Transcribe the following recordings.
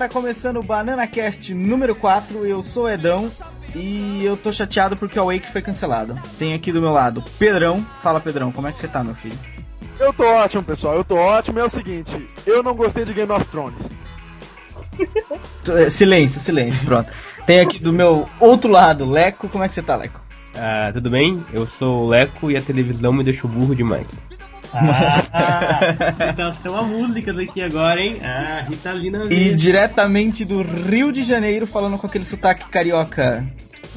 Tá começando o Banana Cast número 4. Eu sou o Edão e eu tô chateado porque o Wake foi cancelado. Tem aqui do meu lado Pedrão. Fala Pedrão, como é que você tá, meu filho? Eu tô ótimo, pessoal. Eu tô ótimo. É o seguinte, eu não gostei de Game of Thrones. Silêncio, silêncio, pronto. Tem aqui do meu outro lado, Leco. Como é que você tá, Leco? Ah, tudo bem? Eu sou o Leco e a televisão me deixou burro demais. Ah, então tem uma música daqui agora, hein? Ah, Ritalina E diretamente do Rio de Janeiro, falando com aquele sotaque carioca.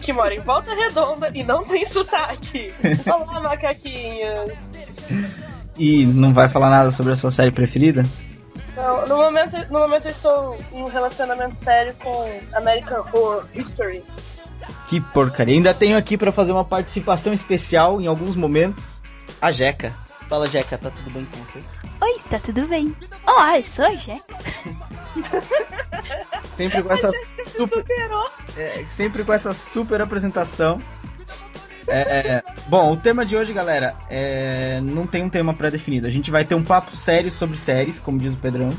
Que mora em Volta Redonda e não tem sotaque. Olá, macaquinhos. E não vai falar nada sobre a sua série preferida? Não, no momento, no momento eu estou em um relacionamento sério com American Horror History. Que porcaria. Ainda tenho aqui pra fazer uma participação especial em alguns momentos, a Jeca. Fala, Jeca, tá tudo bem com você? Oi, está tudo bem? Olá, eu sou a Jeca. Sempre com essa super, é, sempre com essa super apresentação. É, bom, o tema de hoje, galera, é, não tem um tema pré-definido. A gente vai ter um papo sério sobre séries, como diz o Pedrão.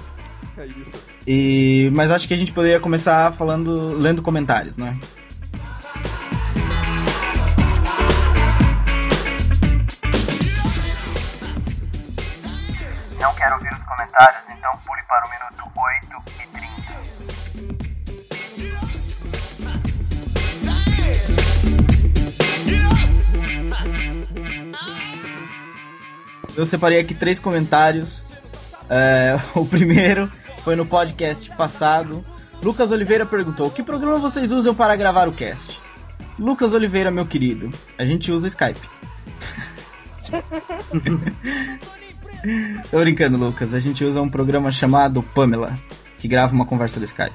É isso. E, mas acho que a gente poderia começar falando, lendo comentários, né? Não quero ouvir os comentários, então pule para o minuto 8 e 30. Eu separei aqui três comentários. É, o primeiro foi no podcast passado. Lucas Oliveira perguntou: Que programa vocês usam para gravar o cast? Lucas Oliveira, meu querido, a gente usa o Skype. Tô brincando, Lucas. A gente usa um programa chamado Pamela, que grava uma conversa do Skype.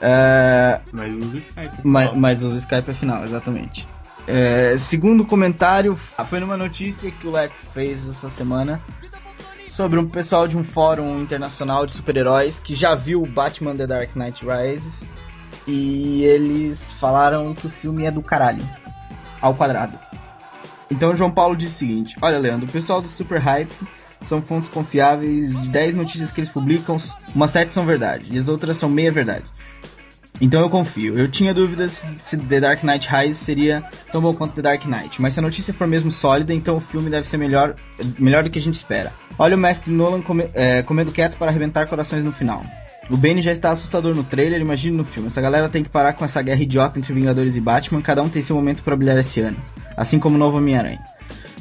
É, Mas usa o Skype. mas, mas usa o Skype afinal, exatamente. É, segundo comentário, foi numa notícia que o Leco fez essa semana sobre um pessoal de um fórum internacional de super-heróis que já viu o Batman The Dark Knight Rises e eles falaram que o filme é do caralho, ao quadrado. Então João Paulo disse o seguinte: Olha, Leandro, o pessoal do Super Hype são fontes confiáveis de 10 notícias que eles publicam, umas 7 são verdade e as outras são meia verdade. Então eu confio. Eu tinha dúvidas se The Dark Knight Rises seria tão bom quanto The Dark Knight, mas se a notícia for mesmo sólida, então o filme deve ser melhor, melhor do que a gente espera. Olha o mestre Nolan come- é, comendo quieto para arrebentar corações no final. O Bane já está assustador no trailer, imagine no filme. Essa galera tem que parar com essa guerra idiota entre Vingadores e Batman, cada um tem seu momento para brilhar esse ano. Assim como o novo Homem-Aranha.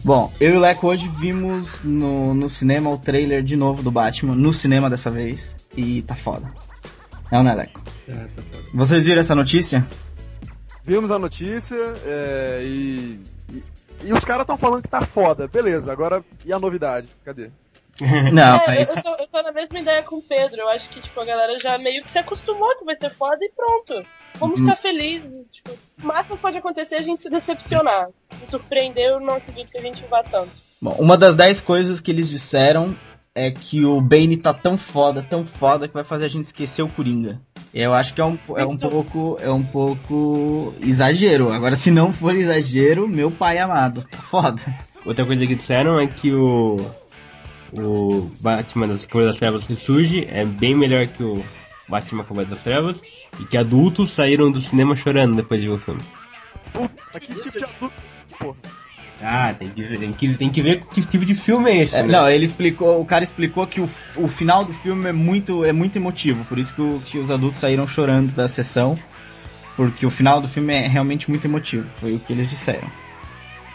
Bom, eu e o Leco hoje vimos no, no cinema o trailer de novo do Batman, no cinema dessa vez, e tá foda. É ou não é, Leco? Ah, tá foda. Vocês viram essa notícia? Vimos a notícia é, e, e. e os caras estão falando que tá foda. Beleza, agora e a novidade? Cadê? Não, é, mas. eu, tô, eu tô na mesma ideia com o Pedro. Eu acho que tipo, a galera já meio que se acostumou que vai ser foda e pronto. Vamos Uhum. ficar felizes. Tipo, o máximo que pode acontecer é a gente se decepcionar. Se surpreender, eu não acredito que a gente vá tanto. Bom, uma das 10 coisas que eles disseram é que o Bane tá tão foda, tão foda, que vai fazer a gente esquecer o Coringa. Eu acho que é um, é um pouco. É um pouco exagero. Agora, se não for exagero, meu pai amado. Tá foda. Outra coisa que disseram é que o. O Batman das Cores das Trevas que surge é bem melhor que o Batman Cavaleiro das Trevas e que adultos saíram do cinema chorando depois de ver o filme. Puta, que tipo de adulto. Porra. Ah, tem que, ver- tem que, tem que ver que tipo de filme é esse. É, né? não, ele explicou, o cara explicou que o, o final do filme é muito, é muito emotivo, por isso que, o- que os adultos saíram chorando da sessão, porque o final do filme é realmente muito emotivo, foi o que eles disseram.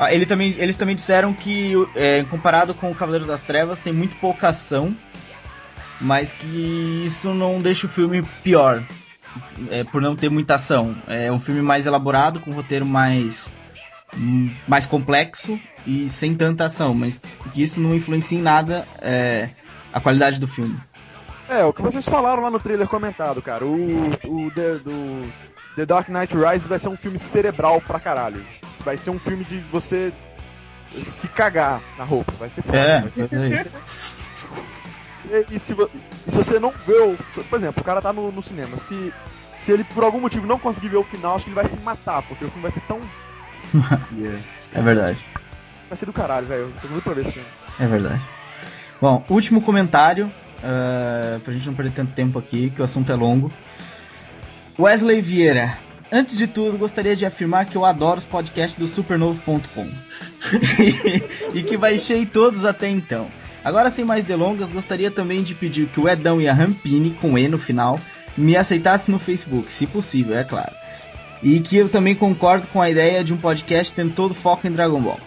Ah, ele também, eles também disseram que, é, comparado com o Cavaleiro das Trevas, tem muito pouca ação, mas que isso não deixa o filme pior, é, por não ter muita ação. É um filme mais elaborado, com um roteiro mais mais complexo e sem tanta ação, mas que isso não influencia em nada é, a qualidade do filme. É, o que vocês falaram lá no trailer comentado, cara. O, o The, do The Dark Knight Rises vai ser um filme cerebral pra caralho. Vai ser um filme de você se cagar na roupa. Vai ser foda. É, vai ser- é isso. E, e se, e se você não vê o. Por exemplo, o cara tá no, no cinema. Se, se ele por algum motivo não conseguir ver o final, acho que ele vai se matar, porque o filme vai ser tão. é verdade, Vai ser do caralho, velho. Eu Tô muito pra ver esse filme. é verdade. Bom, último comentário uh, pra gente não perder tanto tempo aqui, que o assunto é longo. Wesley Vieira, antes de tudo, gostaria de afirmar que eu adoro os podcasts do supernovo.com e que baixei todos até então. Agora, sem mais delongas, gostaria também de pedir que o Edão e a Rampini, com E no final, me aceitassem no Facebook, se possível, é claro. E que eu também concordo com a ideia de um podcast tendo todo foco em Dragon Ball.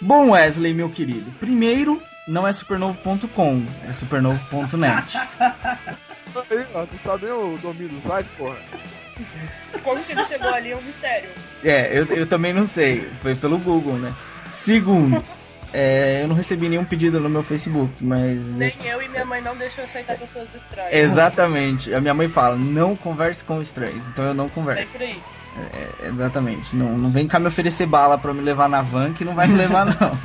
Bom, Wesley, meu querido, primeiro, não é supernovo.com, é supernovo.net. Tu sabe o domínio do site, porra? Como que ele chegou ali é um mistério. É, eu, eu também não sei, foi pelo Google, né? Segundo, é, eu não recebi nenhum pedido no meu Facebook, mas. Nem eu e minha mãe não deixam aceitar pessoas estranhas. Exatamente. A minha mãe fala, não converse com estranhos, então eu não converso. aí. É, exatamente. Não, não vem cá me oferecer bala pra me levar na van, que não vai me levar, não.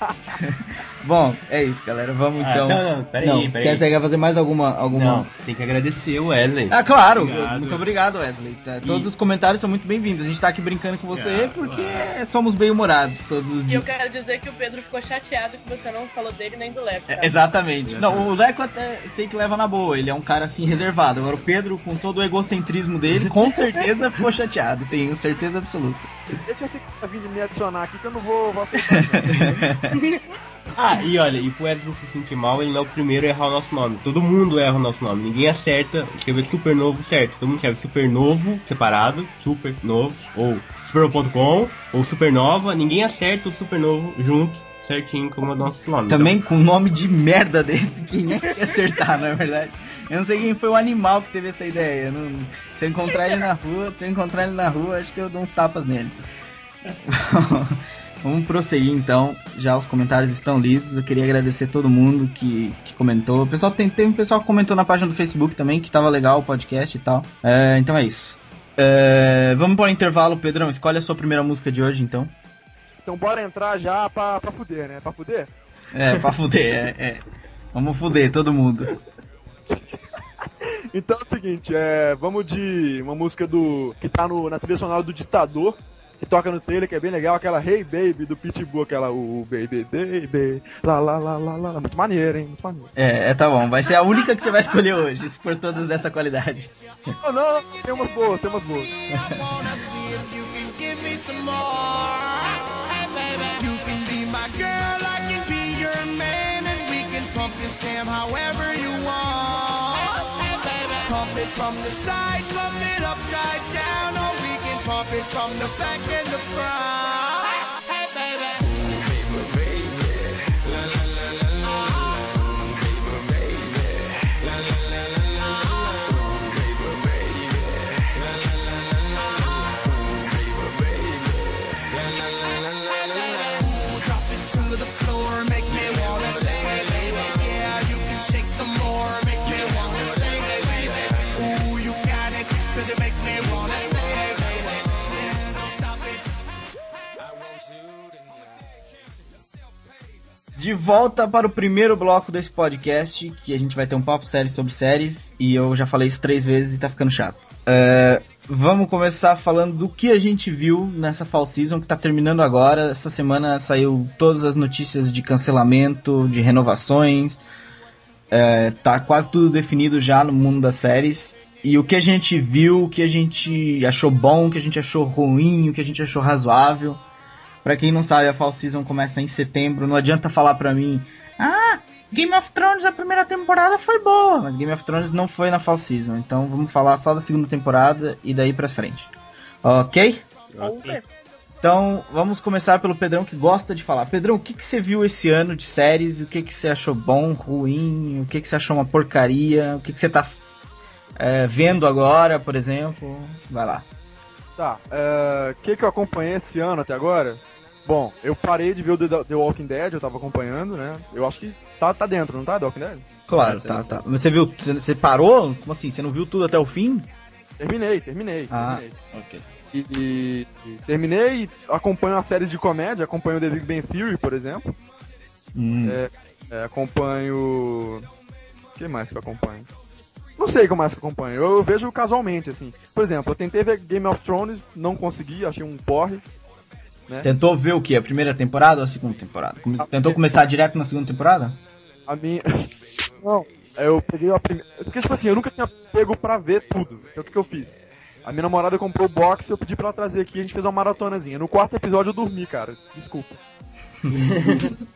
Bom, é isso, galera. Vamos Ah, então. não, não, peraí, Não, peraí. Quer, você quer fazer mais alguma. alguma... Não, tem que agradecer o Wesley. Ah, claro! Obrigado. Muito obrigado, Wesley. Tá, Todos E- os comentários são muito bem-vindos. A gente tá aqui brincando com você Ah, porque claro. somos bem-humorados todos os E eu dias. quero dizer que o Pedro ficou chateado que você não falou dele nem do Lepo. É, tá? exatamente. Não, o Leco até tem que levar na boa. Ele é um cara assim reservado. Agora o Pedro, com todo o egocentrismo dele, com certeza ficou chateado. Tenho certeza absoluta. Deixa vir de me adicionar aqui que eu não vou, vou aceitar. Ah, e olha, e pro não se sentir mal, ele não é o primeiro a errar o nosso nome. Todo mundo erra o nosso nome. Ninguém acerta escrever super novo certo. Todo mundo escreve super novo separado, super novo, ou supernovo.com, ou supernova. Ninguém acerta o super novo junto, certinho como é o nosso nome. Também com um nome de merda desse, quem é que ia acertar, na verdade? Eu não sei quem foi o animal que teve essa ideia. Não... Se eu encontrar ele na rua, se eu encontrar ele na rua, acho que eu dou uns tapas nele. Vamos prosseguir então. Já os comentários estão lidos. Eu queria agradecer todo mundo que, que comentou. O pessoal tem, tem um pessoal que comentou na página do Facebook também que tava legal o podcast e tal. É, então é isso. É, vamos para o intervalo, Pedrão. Escolhe a sua primeira música de hoje, então. Então bora entrar já pra, pra fuder, né? Pra fuder? É, pra fuder, é, é. Vamos fuder todo mundo. Então é o seguinte, é, vamos de uma música do que tá no, na trilha sonora do Ditador, que toca no trailer, que é bem legal, aquela Hey Baby do Pitbull, aquela o Baby Baby, lá lá lá lá lá, muito maneiro, hein, muito maneiro. É, é, tá bom. Vai ser a única que você vai escolher hoje, se for todas dessa qualidade. Não, não, tem umas boas, tem umas boas. pumping from the back and the front. De volta para o primeiro bloco desse podcast, que a gente vai ter um papo sério sobre séries, e eu já falei isso três vezes e tá ficando chato. É, vamos começar falando do que a gente viu nessa fall season que tá terminando agora. Essa semana saiu todas as notícias de cancelamento, de renovações. É, tá quase tudo definido já no mundo das séries. E o que a gente viu, o que a gente achou bom, o que a gente achou ruim, o que a gente achou razoável. Pra quem não sabe, a Fall Season começa em setembro. Não adianta falar pra mim, ah, Game of Thrones a primeira temporada foi boa, mas Game of Thrones não foi na Fall Season. Então vamos falar só da segunda temporada e daí pra frente. Ok? Ver. Então vamos começar pelo Pedrão que gosta de falar. Pedrão, o que, que você viu esse ano de séries? O que, que você achou bom, ruim? O que, que você achou uma porcaria? O que, que você tá é, vendo agora, por exemplo? Vai lá. Tá, o que que eu acompanhei esse ano até agora? Bom, eu parei de ver o The, The Walking Dead, eu tava acompanhando, né? Eu acho que tá, tá dentro, não tá, The Walking Dead? Claro, tá, tá. Mas você viu, você, parou? Como assim? Você não viu tudo até o fim? Terminei, terminei, Ah. terminei. Ok. E, e- e terminei acompanho as séries de comédia, acompanho The Big Bang Theory, por exemplo. Hum. É, acompanho. O que mais que eu acompanho? Não sei o que mais que eu acompanho. Eu, eu vejo casualmente, assim. Por exemplo, eu tentei ver Game of Thrones, não consegui, achei um porre. Tentou ver o que? A primeira temporada ou a segunda temporada? Come- Ah, Tentou começar direto na segunda temporada? A minha. Não, eu peguei a primeira. Porque, tipo assim, eu nunca tinha pego pra ver tudo. Então o que, que eu fiz? A minha namorada comprou o box eu pedi pra ela trazer aqui e a gente fez uma maratonazinha. No quarto episódio eu dormi, cara. Desculpa.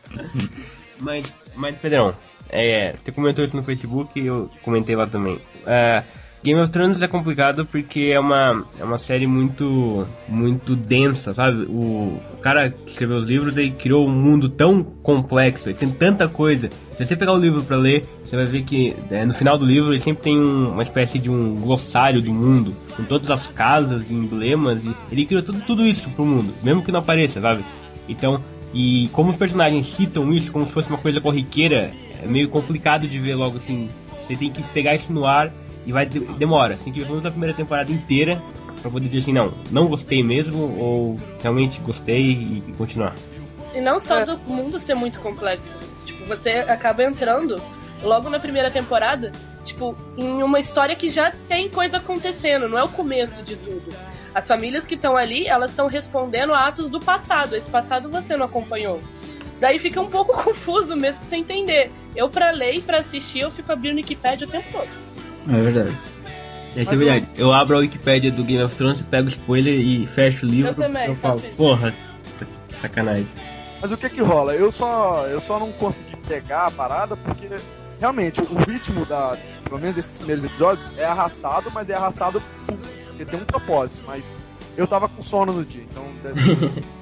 Mas, mas Pedrão, é, você comentou isso no Facebook e eu comentei lá também. É, Game of Thrones é complicado porque é uma, é uma série muito muito densa, sabe? O, cara que escreveu os livros ele criou um mundo tão complexo, tem tanta coisa. Se você pegar o livro para ler, você vai ver que é, no final do livro ele sempre tem um, uma espécie de um glossário do mundo, com todas as casas e emblemas, e ele criou tudo, tudo isso pro mundo, mesmo que não apareça, sabe? Então, e como os personagens citam isso como se fosse uma coisa corriqueira, é meio complicado de ver logo assim. Você tem que pegar isso no ar e vai demora. Você tem que ver toda a primeira temporada inteira pra poder dizer assim, não, não gostei mesmo ou realmente gostei e, e continuar. E não só do mundo ser muito complexo. Tipo, você acaba entrando logo na primeira temporada, tipo, em uma história que já tem coisa acontecendo, não é o começo de tudo. As famílias que estão ali, elas estão respondendo a atos do passado. Esse passado você não acompanhou. Daí fica um pouco confuso mesmo sem entender. Eu, pra ler e pra assistir, eu fico abrindo Wikipedia o tempo todo. É verdade. É que é verdade. Eu abro a Wikipédia do Game of Thrones, pego o spoiler e fecho o livro. Eu também, eu falo, isso. porra, sacanagem. Mas o que que rola? Eu só, eu só não consegui pegar a parada porque realmente o ritmo da, pelo menos desses primeiros episódios, é arrastado, mas é arrastado porque tem um propósito. Mas eu tava com sono no dia, então deve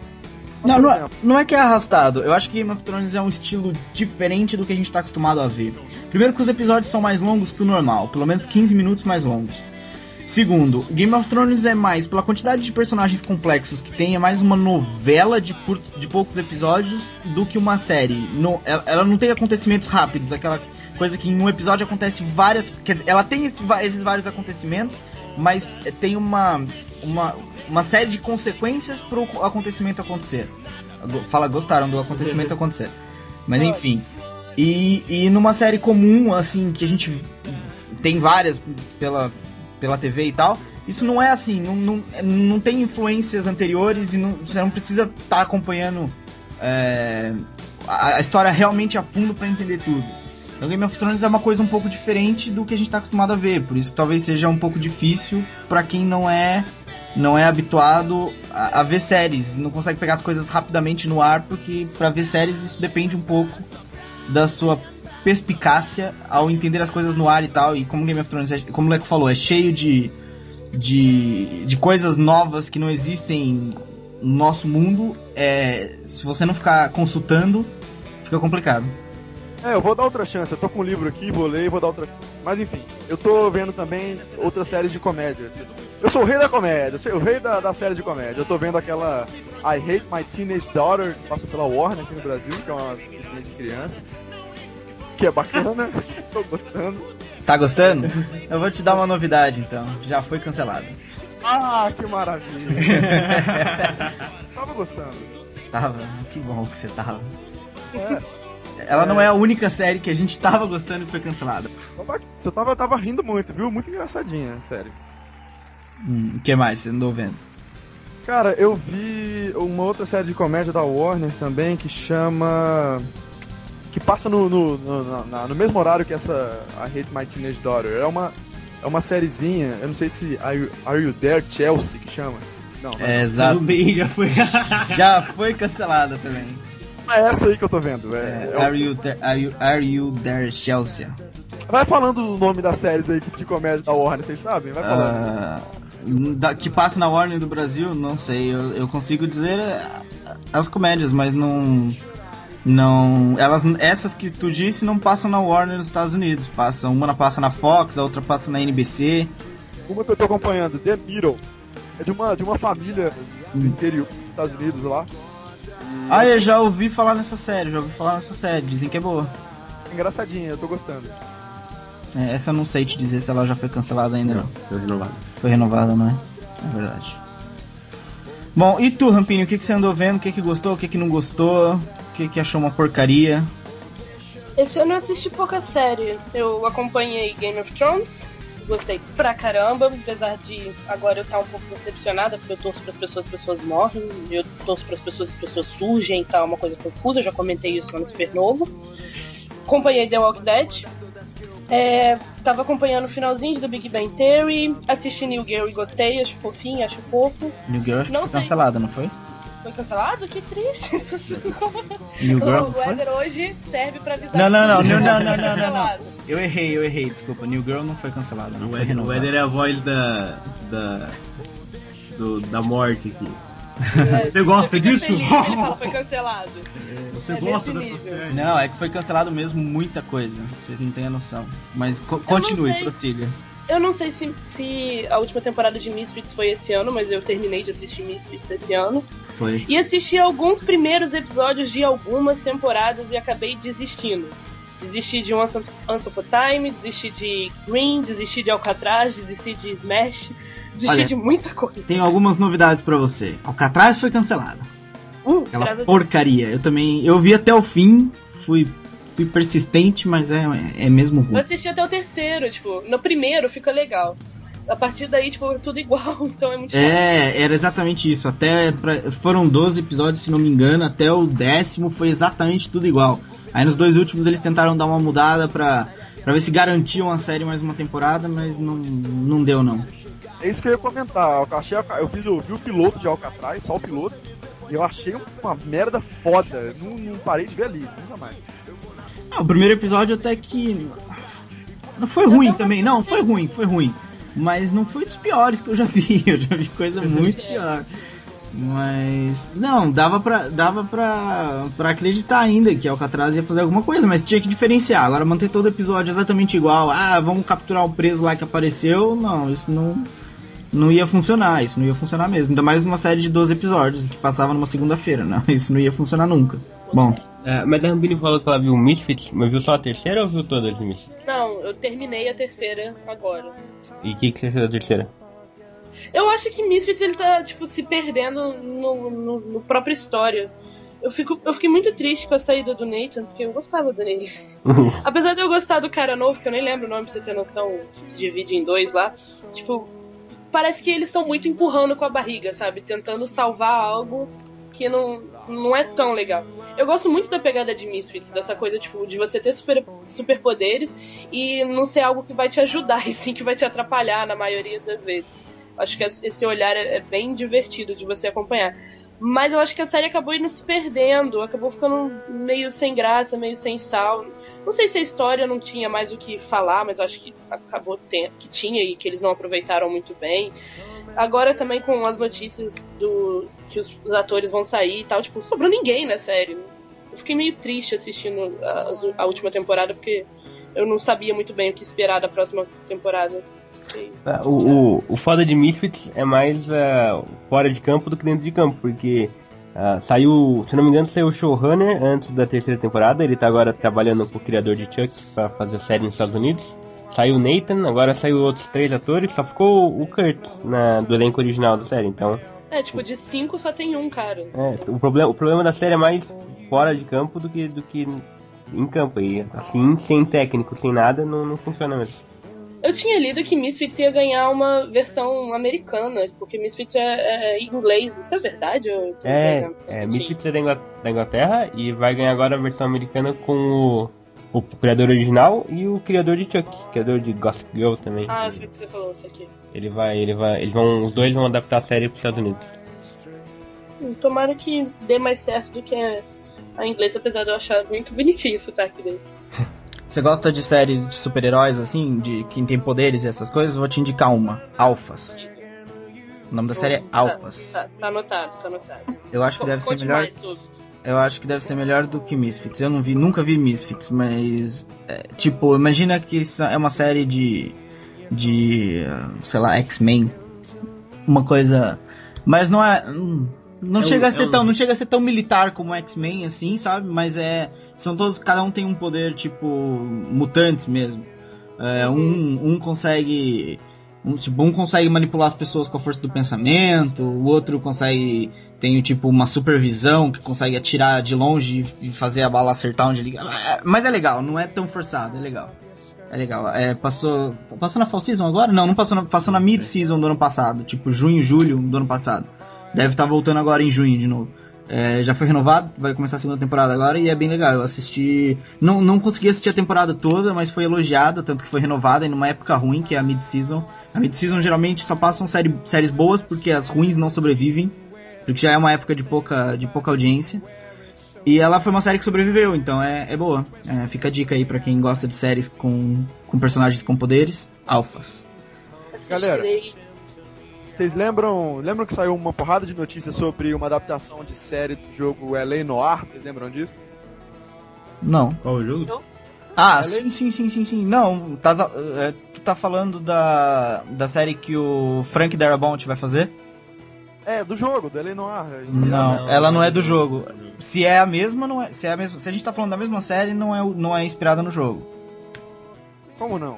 Não, não é, não é que é arrastado. Eu acho que Game of Thrones é um estilo diferente do que a gente tá acostumado a ver. Primeiro que os episódios são mais longos que o normal, pelo menos 15 minutos mais longos. Segundo, Game of Thrones é mais, pela quantidade de personagens complexos que tem, é mais uma novela de, cur- de poucos episódios do que uma série. Ela, ela não tem acontecimentos rápidos, aquela coisa que em um episódio acontece várias. Quer dizer, ela tem esse esses vários acontecimentos, mas eh, tem uma, uma, uma série de consequências pro acontecimento acontecer. Fala, gostaram do acontecimento acontecer. Mas enfim. E, e numa série comum, assim, que a gente tem várias pela, pela TV e tal, isso não é assim, não, não, não tem influências anteriores e não, você não precisa estar acompanhando é, a, a história realmente a fundo para entender tudo. Então Game of Thrones é uma coisa um pouco diferente do que a gente está acostumado a ver, por isso talvez seja um pouco difícil para quem não é não é habituado a, a ver séries, não consegue pegar as coisas rapidamente no ar, porque para ver séries isso depende um pouco da sua perspicácia ao entender as coisas no ar e tal. E como Game of Thrones, é, como o Leco falou, é cheio de, de, de coisas novas que não existem no nosso mundo. É, se você não ficar consultando, fica complicado. É, eu vou dar outra chance. Eu tô com um livro aqui, vou ler e vou dar outra chance. Mas enfim, eu tô vendo também outras séries de comédia. Eu sou o rei da comédia, eu sou o rei da, da série de comédia. Eu tô vendo aquela I Hate My Teenage Daughter, que passa pela Warner aqui no Brasil, que é uma desenho de criança. Que é bacana, tô gostando. Tá gostando? Eu vou te dar uma novidade então. Já foi cancelado. Ah, que maravilha! Tava gostando. Tava? Que bom que você tava. É, Ela não é a única série que a gente tava gostando e foi cancelada. eu tava, tava rindo muito, viu? Muito engraçadinha, sério. Hum, O que mais você andou vendo? Cara, eu vi uma outra série de comédia da Warner também que chama. que passa no, no, no, na- no mesmo horário que essa I Hate My Teenage Daughter. É uma, é uma sériezinha, eu não sei se Are You, Are you There Chelsea que chama. Não, não É, exato. Bem, já foi. Já foi cancelada também. é essa aí que eu tô vendo. É, é o- Are you, there, are, you, are you there, Chelsea? Vai falando o nome das séries aí de comédia da Warner, vocês sabem? Vai falando. Ah, da- que passa na Warner do Brasil, não sei. Eu, eu consigo dizer ah, as comédias, mas não. Não. Elas, essas que tu disse não passam na Warner nos Estados Unidos. Passam, uma passa na Fox, a outra passa na NBC. Uma que eu tô acompanhando, The Middle. É de uma, de uma família do interior dos Estados Unidos lá. Ah, eu já ouvi falar nessa série, já ouvi falar nessa série. Dizem que é boa. é engraçadinha, eu tô gostando. É, essa eu não sei te dizer se ela já foi cancelada ainda não. Foi renovado. Foi renovada, não é? É verdade. Bom, e tu, Rampinho, o que, que você andou vendo? O que, que gostou, o que, que não gostou? O que, que achou uma porcaria? Esse ano eu assisti pouca série. Eu acompanhei Game of Thrones, gostei pra caramba, apesar de agora eu estar um pouco decepcionada, porque eu torço pras pessoas, as pessoas morrem, eu torço pras pessoas, as pessoas surgem e tal, uma coisa confusa, eu já comentei isso lá no Super Novo. Acompanhei The Walking Dead, É, tava acompanhando o finalzinho do Big Bang Theory, assisti New Girl e gostei, acho fofinho, acho fofo. New Girl acho que Não foi sei. cancelada, não foi? Foi cancelado? Que triste. New Girl o foi? Weather hoje serve pra avisar. Não, não, não, que não, não, foi não, não, não, não. cancelado. Eu errei, eu errei, desculpa. New Girl não foi cancelada, não O foi Éder, o. Éder é a voz da. da. do- da morte aqui. É, Você gosta fica disso? feliz, ele fala foi cancelado. Você É gosta dessa? Não, é que foi cancelado mesmo muita coisa. Vocês não têm a noção. Mas co- continue, prossiga. Eu não sei se, se a última temporada de Misfits foi esse ano, mas eu terminei de assistir Misfits esse ano. Foi. E assisti alguns primeiros episódios de algumas temporadas e acabei desistindo. Desisti de Once Once Upon a Time, desisti de Green, desisti de Alcatraz, desisti de Smash, desisti Olha, de muita coisa. Tenho algumas novidades pra você. Alcatraz foi cancelada. Uh, Aquela porcaria. Eu também. Eu vi até o fim, fui, fui persistente, mas é, é mesmo Eu ruim. assisti até o terceiro, tipo, no primeiro fica legal. A partir daí, tipo, é tudo igual, então é muito chato. É, era exatamente isso. Até pra- foram 12 episódios, se não me engano, até o décimo foi exatamente tudo igual. Aí nos dois últimos eles tentaram dar uma mudada pra, pra ver se garantiam a série mais uma temporada, mas não, não deu não. É isso que eu ia comentar. Eu, achei, eu, fiz, eu vi o piloto de Alcatraz, só o piloto, e eu achei uma merda foda. Não, não parei de ver ali, nunca mais. Ah, o primeiro episódio até que. Não foi ruim também, não, foi ruim, foi ruim. Mas não foi dos piores que eu já vi, eu já vi coisa muito pior. Mas. Não, dava pra, dava pra, pra acreditar ainda que Alcatraz ia fazer alguma coisa, mas tinha que diferenciar. Agora manter todo episódio exatamente igual. Ah, vamos capturar o preso lá que apareceu. Não, isso não. Não ia funcionar, isso não ia funcionar mesmo. Ainda mais numa série de 12 episódios que passava numa segunda-feira, não. Isso não ia funcionar nunca. Bom, É, mas a Rambini falou que ela viu Misfits, mas viu só a terceira ou viu todas as Misfits? Não, eu terminei a terceira agora. E o que, que você achou da terceira? Eu acho que Misfits ele tá, tipo, se perdendo no, no, no própria história. Eu, fico, eu fiquei muito triste com a saída do Nathan, porque eu gostava do Nathan. Apesar de eu gostar do cara novo, que eu nem lembro o nome pra você ter noção, se divide em dois lá. Tipo, parece que eles estão muito empurrando com a barriga, sabe? Tentando salvar algo que não, não é tão legal. Eu gosto muito da pegada de Misfits, dessa coisa, tipo, de você ter super, superpoderes e não ser algo que vai te ajudar, e sim que vai te atrapalhar na maioria das vezes. Acho que esse olhar é é bem divertido de você acompanhar. Mas eu acho que a série acabou indo se perdendo, acabou ficando meio sem graça, meio sem sal. Não sei se a história não tinha mais o que falar, mas acho que acabou que tinha e que eles não aproveitaram muito bem. Agora também com as notícias do que os, os atores vão sair e tal, tipo, sobrou ninguém na série. Eu fiquei meio triste assistindo a, a última temporada porque eu não sabia muito bem o que esperar da próxima temporada. Ah, O, o, o foda de Misfits é mais ah, fora de campo do que dentro de campo, porque ah, saiu, se não me engano, saiu o showrunner antes da terceira temporada, ele tá agora trabalhando com o criador de Chuck pra fazer a série nos Estados Unidos. Saiu o Nathan, agora saiu outros três atores, só ficou o Kurt na, do elenco original da série, então É, tipo, de cinco só tem um, cara. é, o, problema, o problema da série é mais fora de campo do que, do que em campo, e assim, sem técnico, sem nada, não, não funciona mesmo. Eu tinha lido que Misfits ia ganhar uma versão americana, porque Misfits é, é inglês. Isso é verdade? É, é Misfits é da Ingla- da Inglaterra e vai ganhar agora a versão americana com o, o criador original e o criador de Chuck, criador de Gossip Girl também. Ah, foi o que você falou isso aqui. Ele vai, ele vai, eles vão, os dois vão adaptar a série para os Estados Unidos. Hum, Tomara que dê mais certo do que a, a inglesa, apesar de eu achar muito bonitinho o sotaque deles. Você gosta de séries de super-heróis, assim, de quem tem poderes e essas coisas? Vou te indicar uma. Alphas. O nome da série é Alphas. Tá, tá anotado, tá anotado. Eu acho que deve ser melhor. Eu acho que deve ser melhor do que Misfits. Eu não vi, nunca vi Misfits, mas é, tipo, imagina que isso é uma série de de, sei lá, X-Men. Uma coisa, mas não é hum, não É chega a é ser um- tão, não chega a ser tão militar como X-Men assim, sabe? Mas é são todos, cada um tem um poder tipo mutantes mesmo. É, um, um consegue um, tipo, um consegue manipular as pessoas com a força do pensamento, o outro consegue tem tipo uma supervisão que consegue atirar de longe e fazer a bala acertar onde liga. Mas é legal, não é tão forçado, é legal. É legal. É, passou, passou na Fall Season agora? Não, não passou na, passou na Mid Season do ano passado, tipo junho, julho do ano passado. Deve estar voltando agora em junho de novo. É, já foi renovado, vai começar a segunda temporada agora e é bem legal. Eu assisti. Não, não consegui assistir a temporada toda, mas foi elogiado, tanto que foi renovada em uma época ruim, que é a mid-season. A mid-season geralmente só passam série, séries boas porque as ruins não sobrevivem, porque já é uma época de pouca, de pouca audiência. E ela foi uma série que sobreviveu, então é, é boa. É, fica a dica aí pra quem gosta de séries com, com personagens com poderes, alfas. Galera. Vocês lembram, lembram que saiu uma porrada de notícias sobre uma adaptação de série do jogo LA Noir? Vocês lembram disso? Não. Qual o jogo? Ah, sim, sim, sim, sim, sim. Não, tá, é, tu tá falando da, da série que o Frank Darabont vai fazer? É, do jogo, do LA Noir. Não, ela não não é do jogo. Se é a mesma, não é. Se é a mesma, se a gente tá falando da mesma série, não é, não é inspirada no jogo. Como não?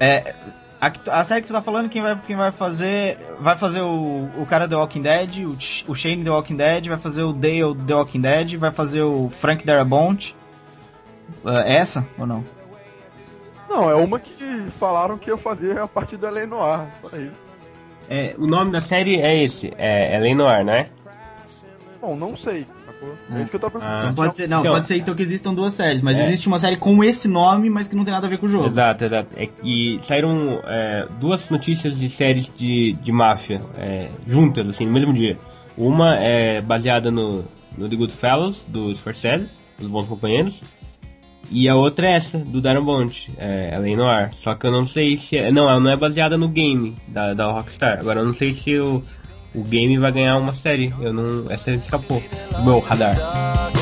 É a, a série que tu tá falando, quem vai, quem vai fazer, vai fazer o, o cara The Walking Dead, o, o Shane The Walking Dead, vai fazer o Dale The Walking Dead, vai fazer o Frank Darabont. É essa ou não? Não, é uma que falaram que eu fazia a partir do LA Noir, só isso. É, o nome da série é esse, é, é Lei Noir, não é? Bom, não sei? É, É. isso que eu pensando. Ah. Então pode ser, não, Então- pode ser então que existam duas séries, mas É. existe uma série com esse nome, mas que não tem nada a ver com o jogo. Exato, exato. É, e saíram é, duas notícias de séries de, de máfia é, juntas, assim, no mesmo dia. Uma é baseada no, no The Good Fellows, do Scorsese, Os Bons Companheiros. E a outra é essa, do Darren Bond, é, ela é Noir. Só que eu não sei se... É, não, ela não é baseada no game da, da Rockstar. Agora eu não sei se o, o game vai ganhar uma série. Eu não... Essa escapou do meu radar.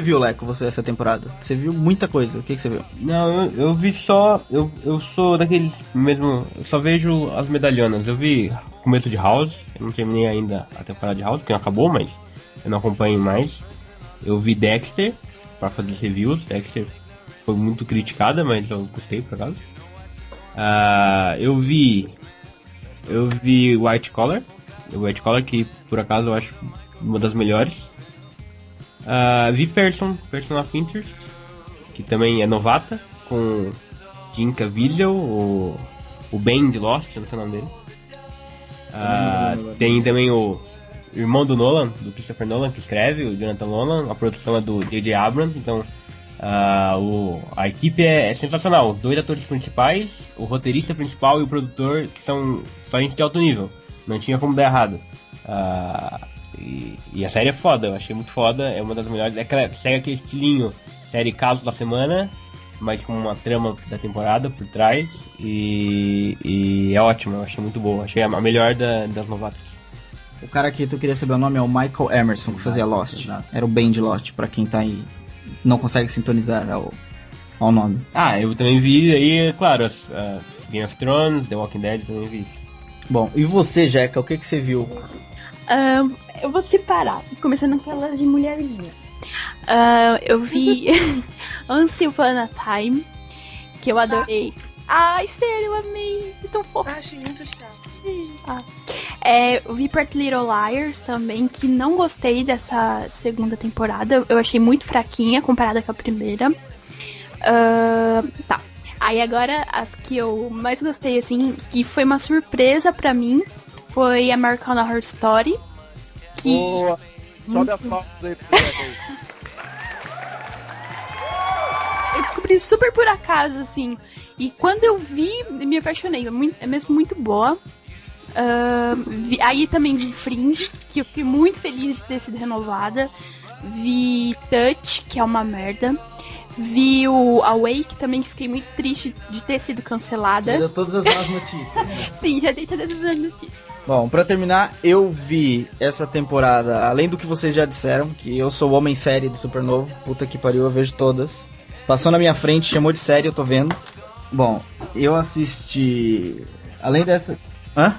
Você viu, Leco, você essa temporada? Você viu muita coisa. O que, que você viu? Não, eu, eu vi só. Eu, eu sou daqueles mesmo. Eu só vejo as medalhonas. Eu vi começo de House. Eu não terminei ainda a temporada de House, porque não acabou, mas eu não acompanho mais. Eu vi Dexter para fazer reviews. Dexter foi muito criticada, mas eu gostei por acaso. Ah, eu vi. Eu vi White Collar. White Collar, que por acaso eu acho uma das melhores. Ah, vi Person, Person of Interest, que também é novata, com Jim Caviezel, o, o Ben de Lost, não sei o nome dele. Ah, tem também o irmão do Nolan, do Christopher Nolan, que escreve, o Jonathan Nolan, a produção é do J.J. Abrams, então ah, o, a equipe é, é sensacional. Os dois atores principais, o roteirista principal e o produtor são só gente de alto nível, não tinha como dar errado. Ah, e, e a série é foda, eu achei muito foda, é uma das melhores. É aquela, segue aquele estilinho, série caso da semana, mas com uma trama da temporada por trás. E, e é ótimo, eu achei muito boa. Achei a melhor da- das novatas. O cara que tu queria saber o nome é o Michael Emerson, que fazia Lost. exato. Era o Ben de Lost, pra quem tá aí. Não consegue sintonizar ao, ao nome. Ah, eu também vi aí, claro, as Game of Thrones, The Walking Dead, também vi. Bom, e você, Jeca, o que, que você viu? Ahn, eu vou separar, começando aquela de mulherzinha. Ahn, eu vi Once Upon a Time, que eu adorei. Ai, sério, eu amei. É tão fofo. Ah, achei muito chato. É, eu vi Pretty Little Liars também, que não gostei dessa segunda temporada. Eu achei muito fraquinha comparada com a primeira. Ahn, tá. Aí agora, as que eu mais gostei, assim, que foi uma surpresa pra mim, foi American Horror Story. Que. Boa. Sobe as palmas aí aí. eu descobri super por acaso, assim. E quando eu vi, me apaixonei. É, muito- é mesmo muito boa. Ahn, vi- aí também vi Fringe, que eu fiquei muito feliz de ter sido renovada. Vi Touch, que é uma merda. Vi o Awake também, que fiquei muito triste de ter sido cancelada. deu todas as más notícias. Sim, já dei todas as notícias. Bom, pra terminar, eu vi essa temporada, além do que vocês já disseram, que eu sou o homem série do Supernovo, puta que pariu, eu vejo todas. Passou na minha frente, chamou de série, eu tô vendo. Bom, eu assisti. Além dessa. Hã?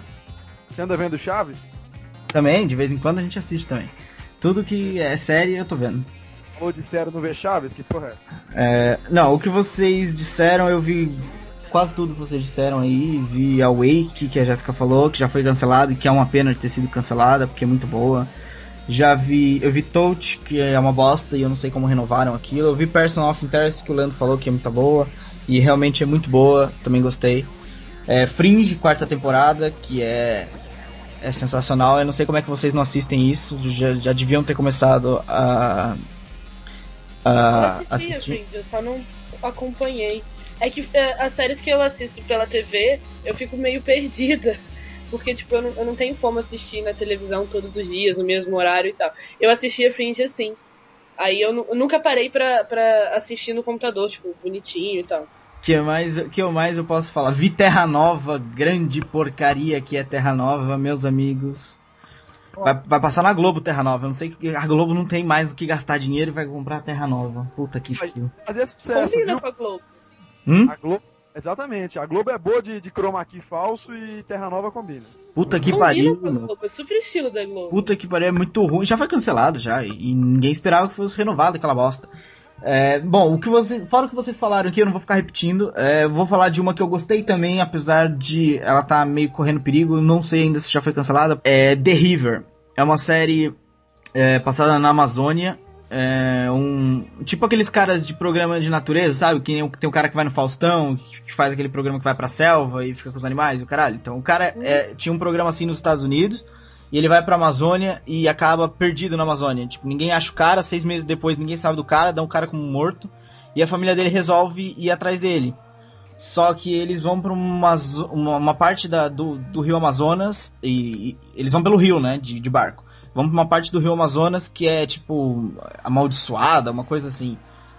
Você anda vendo Chaves? Também, de vez em quando a gente assiste também. Tudo que é série eu tô vendo. Falou de série no ver Chaves? Que porra é essa? É, não, o que vocês disseram, eu vi quase tudo que vocês disseram aí. Vi a Wake, que a Jéssica falou, que já foi cancelada e que é uma pena de ter sido cancelada, porque é muito boa. Já vi. Eu vi Touch, que é uma bosta e eu não sei como renovaram aquilo. Eu vi Person of Interest, que o Leandro falou que é muito boa. E realmente é muito boa, também gostei. É, Fringe, quarta temporada, que é. É sensacional. Eu não sei como é que vocês não assistem isso. Já, já deviam ter começado a. Eu a assisti, assistir. assim, eu só não acompanhei. É que é, as séries que eu assisto pela TV, eu fico meio perdida. Porque, tipo, eu não, eu não tenho como assistir na televisão todos os dias, no mesmo horário e tal. Eu assistia Fringe assim. Aí eu, eu nunca parei pra, pra assistir no computador, tipo, bonitinho e tal. que mais, que eu mais eu posso falar? Vi Terra Nova, grande porcaria que é Terra Nova, meus amigos. Vai, vai passar na Globo Terra Nova. Eu não sei que a Globo não tem mais o que gastar dinheiro e vai comprar Terra Nova. Puta que Mas- pariu. Fazer sucesso, Combina viu? com a Globo. Hum? A Globo. Exatamente, a Globo é boa de, de chroma key falso e Terra Nova combina. Puta que Combina pariu. Globo, é super estilo da Globo. Puta que pariu, é muito ruim. Já foi cancelado já. E ninguém esperava que fosse renovado aquela bosta. É, bom, o que vocês, fora o que vocês falaram aqui, eu não vou ficar repetindo. É, eu vou falar de uma que eu gostei também, apesar de ela tá meio correndo perigo. Não sei ainda se já foi cancelada. É The River. É uma série é, passada na Amazônia. É um tipo aqueles caras de programa de natureza, sabe? Que tem um cara que vai no Faustão, que faz aquele programa que vai pra selva e fica com os animais e o caralho. Então o cara é, tinha um programa assim nos Estados Unidos e ele vai pra Amazônia e acaba perdido na Amazônia. Tipo, ninguém acha o cara, seis meses depois ninguém sabe do cara, dá um cara como morto e a família dele resolve ir atrás dele. Só que eles vão pra uma, uma, uma parte da, do, do rio Amazonas e, e eles vão pelo rio, né? De, de barco. Vão pra uma parte do rio Amazonas que é tipo amaldiçoada, uma coisa assim.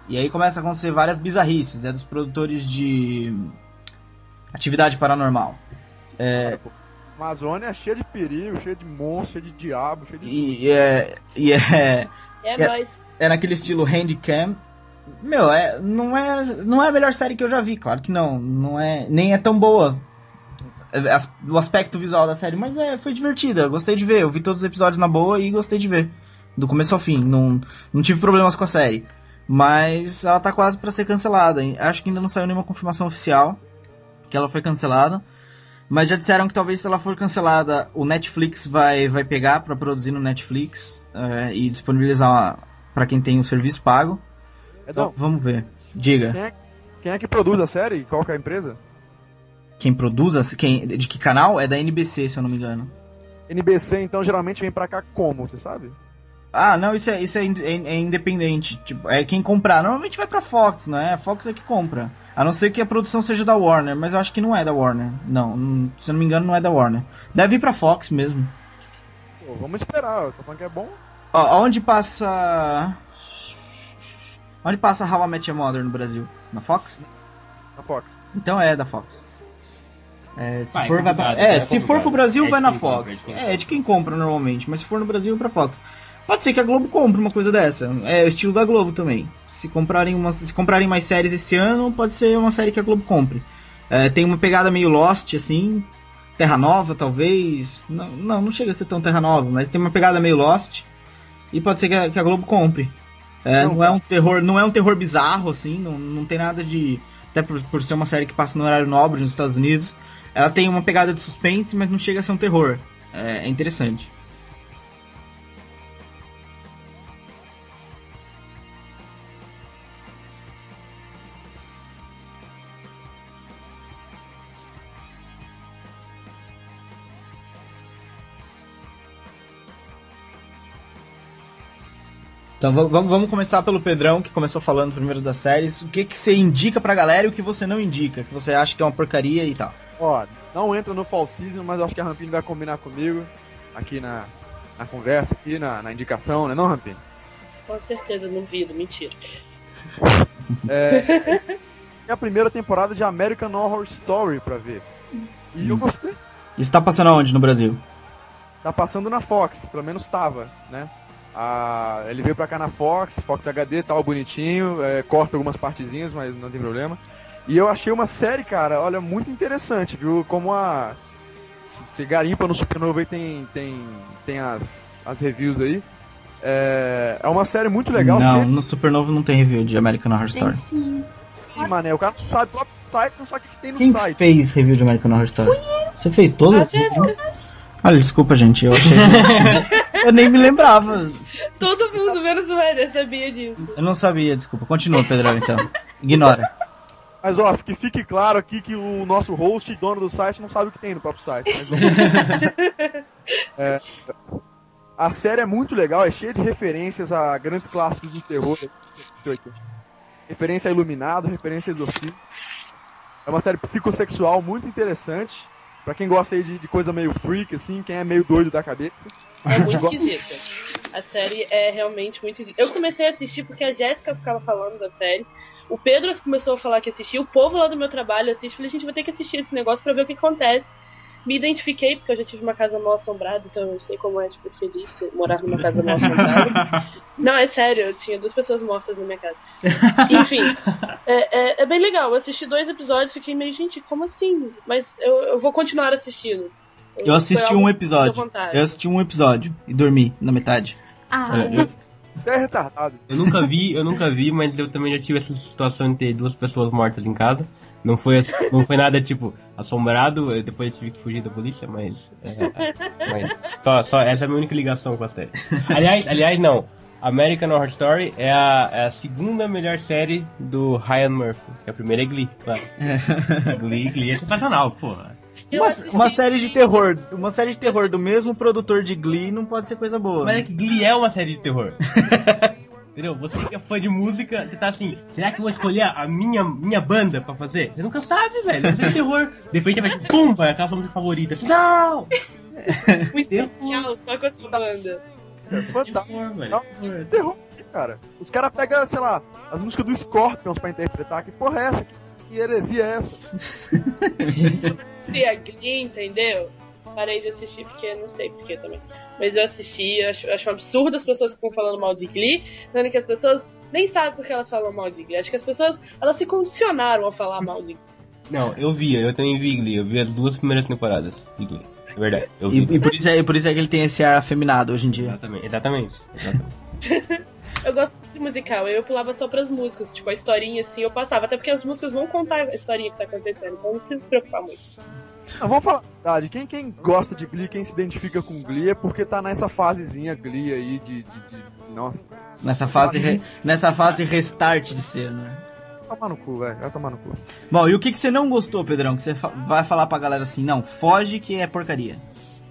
E aí começa a acontecer várias bizarrices. É dos produtores de Atividade Paranormal. É, Amazônia é cheia de perigo, cheia de monstro, cheia de diabo, cheia de. e, é, e é, É, É. nóis. é naquele estilo handicam. Meu, é, não, é, não é a melhor série que eu já vi, claro que não. não é, nem é tão boa as- o aspecto visual da série, mas é, foi divertida, gostei de ver. Eu vi todos os episódios na boa e gostei de ver. Do começo ao fim. Não, não tive problemas com a série. Mas ela tá quase pra ser cancelada. Acho que ainda não saiu nenhuma confirmação oficial que ela foi cancelada. Mas já disseram que talvez se ela for cancelada, o Netflix vai, vai pegar pra produzir no Netflix é, e disponibilizar pra quem tem o serviço pago. Então, Edão, vamos ver. Diga. quem é, quem é que produz a série? Qual que é a empresa? Quem produz, quem, de que canal? É da NBC, se eu não me engano. NBC, então, geralmente vem pra cá como, você sabe? Ah, não, isso é, isso é, in- é- é independente. Tipo, é quem comprar. Normalmente vai pra Fox, né? A Fox é que compra. A não ser que a produção seja da Warner, mas eu acho que não é da Warner. Não, não- se eu não me engano, não é da Warner. Deve ir pra Fox mesmo. Pô, vamos esperar, você tá falando que é bom? Ó, onde passa. Onde passa How I Met Your Mother no Brasil? Na Fox? Na Fox. Então é da Fox. É, se Vai, for, vai pra... é, é se for pro Brasil, É vai na Fox. compra, é de quem É, é de quem compra normalmente, mas se for no Brasil, é pra Fox. Pode ser que a Globo compre uma coisa dessa. É o estilo da Globo também. Se comprarem, uma, se comprarem mais séries esse ano, pode ser uma série que a Globo compre. É, tem uma pegada meio Lost, assim. Terra Nova, talvez. Não, não, não chega a ser tão Terra Nova, mas tem uma pegada meio Lost. E pode ser que a, que a Globo compre. É, Não, não, é um terror, não é um terror bizarro, assim, não, não tem nada de. Até por, por ser uma série que passa no horário nobre nos Estados Unidos. Ela tem uma pegada de suspense, mas não chega a ser um terror. É, é interessante. Então va- vamos, vamos começar pelo Pedrão, que começou falando primeiro das séries. O que, que você indica pra galera e o que você não indica? Que você acha que é uma porcaria e tal. Ó, não entra no Fall Season, mas acho que a Rampini vai combinar comigo aqui na, na conversa, aqui na, na indicação, né não, Rampini? Com certeza, duvido, mentira. É, é a primeira temporada de American Horror Story pra ver. E eu gostei. Isso tá passando aonde no Brasil? Tá passando na Fox, pelo menos tava, né? A, ele veio pra cá na Fox, Fox HD, tal, bonitinho, é, corta algumas partezinhas, mas não tem problema. E eu achei uma série, cara, olha, muito interessante, viu? Como a. Se garimpa no Supernova aí tem, tem, tem as, as reviews aí. É, é uma série muito legal, não, cheia no Supernova não tem review de American Horror Story. Sim. de mané. O cara não sabe o próprio site, não sabe o que tem no Quem site. fez review de American Horror Story? Você fez todo? A Jéssica. Olha, desculpa, gente, eu achei. eu nem me lembrava. Todo mundo, menos o Éder, sabia disso. Eu não sabia, desculpa. Continua, Pedrão, então. Ignora. Mas ó, que fique claro aqui que o nosso host, dono do site, não sabe o que tem no próprio site. Mas É, a série é muito legal, é cheia de referências a grandes clássicos do terror. Referência a Iluminado, referência a Exorcista. É uma série psicossexual muito interessante. Pra quem gosta aí de, de coisa meio freak, assim, quem é meio doido da cabeça. É muito esquisita. A série é realmente muito esquisita. Eu comecei a assistir porque a Jéssica ficava falando da série. O Pedro começou a falar que assistia. O povo lá do meu trabalho assiste. Falei, gente, vai ter que assistir esse negócio pra ver o que acontece. Me identifiquei, porque eu já tive uma casa mal assombrada, então eu sei como é, tipo, feliz morar numa casa mal assombrada. Não, é sério, eu tinha duas pessoas mortas na minha casa. Enfim, é, é, é bem legal. Eu assisti dois episódios fiquei meio, gente, como assim? Mas eu, eu vou continuar assistindo. Eu assisti um episódio. eu assisti um episódio e dormi na metade. Ah, É, eu, Você é retardado. eu nunca vi, eu nunca vi, mas eu também já tive essa situação de ter duas pessoas mortas em casa. Não foi, não foi nada tipo assombrado, eu depois eu tive que fugir da polícia, mas. é, mas só, só essa é a minha única ligação com a série. Aliás, aliás não. American Horror Story é a, é a segunda melhor série do Ryan Murphy. que A primeira é Glee, claro. Glee, Glee é sensacional, porra. Uma, uma série de terror. Uma série de terror do mesmo produtor de Glee não pode ser coisa boa. Mas é que Glee é uma série de terror. Entendeu? Você que é fã de música, você tá assim, será que eu vou escolher a minha, minha banda pra fazer? Você nunca sabe, velho. É de terror. De repente vai, pum, vai aquela sua música favorita. Assim, não! Muito genial, só com essa banda. É fantástico. Terror, velho. Nossa, terror, cara. Os caras pegam, sei lá, as músicas do Scorpions pra interpretar. Que porra é essa? Que heresia é essa? assisti a Glee, entendeu? Parei de assistir porque não sei porquê também. Mas eu assisti, eu acho, eu acho um absurdo as pessoas que ficam falando mal de Glee, sendo que as pessoas nem sabem por que elas falam mal de Glee. Acho que as pessoas, elas se condicionaram a falar mal de Glee. Não, eu vi, eu também vi Glee. Eu vi as duas primeiras temporadas de Glee. É verdade, eu E, vi. e por isso é, e por isso é que ele tem esse ar afeminado hoje em dia. Exatamente, exatamente. exatamente. Eu gosto de musical, eu pulava só pras músicas, tipo, a historinha assim, eu passava, até porque as músicas vão contar a historinha que tá acontecendo, então não precisa se preocupar muito. Ah, vamos falar a verdade. Quem, quem gosta de Glee, quem se identifica com Glee é porque tá nessa fasezinha Glee aí de. de, de- Nossa, Nessa fase, re- nessa fase restart de ser, né? vai tomar no cu, velho. Vai tomar no cu. Bom, e o que, que você não gostou, Pedrão? Que você fa- vai falar pra galera assim, não, foge que é porcaria.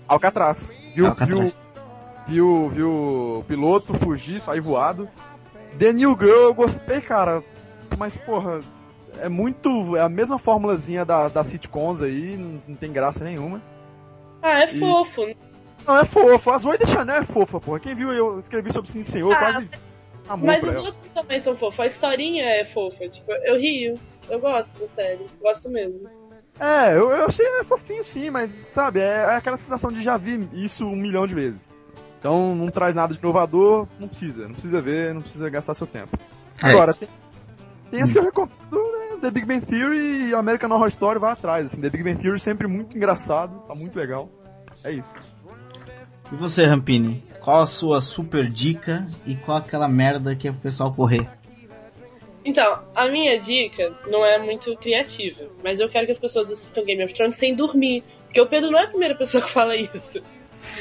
Alcatraz. Viu, Alcatraz. viu, viu, viu o piloto fugir, sair voado. The New Girl eu gostei, cara. Mas, porra, é muito. É a mesma formulazinha da, das sitcoms aí, não, não tem graça nenhuma. Ah, é E- fofo. Não, é fofo. A Zoe de Chanel é fofa, porra. Quem viu eu escrevi sobre Sim Senhor, Ah, quase amor Mas os ela. outros também são fofos. A historinha é fofa. Tipo, eu rio. Eu gosto da série. Gosto mesmo. É, eu, eu achei é fofinho sim, mas sabe, é, é aquela sensação de já vi isso um milhão de vezes. Então não traz nada de inovador, não precisa, não precisa ver, não precisa gastar seu tempo. É Agora, isso. tem, tem as que eu recomendo, né? The Big Bang Theory e American Horror Story vai atrás, assim, The Big Bang Theory sempre muito engraçado, tá muito legal. É isso. E você, Rampini? Qual a sua super dica e qual aquela merda que é pro pessoal correr? Então, a minha dica não é muito criativa, mas eu quero que as pessoas assistam Game of Thrones sem dormir. Porque o Pedro não é a primeira pessoa que fala isso.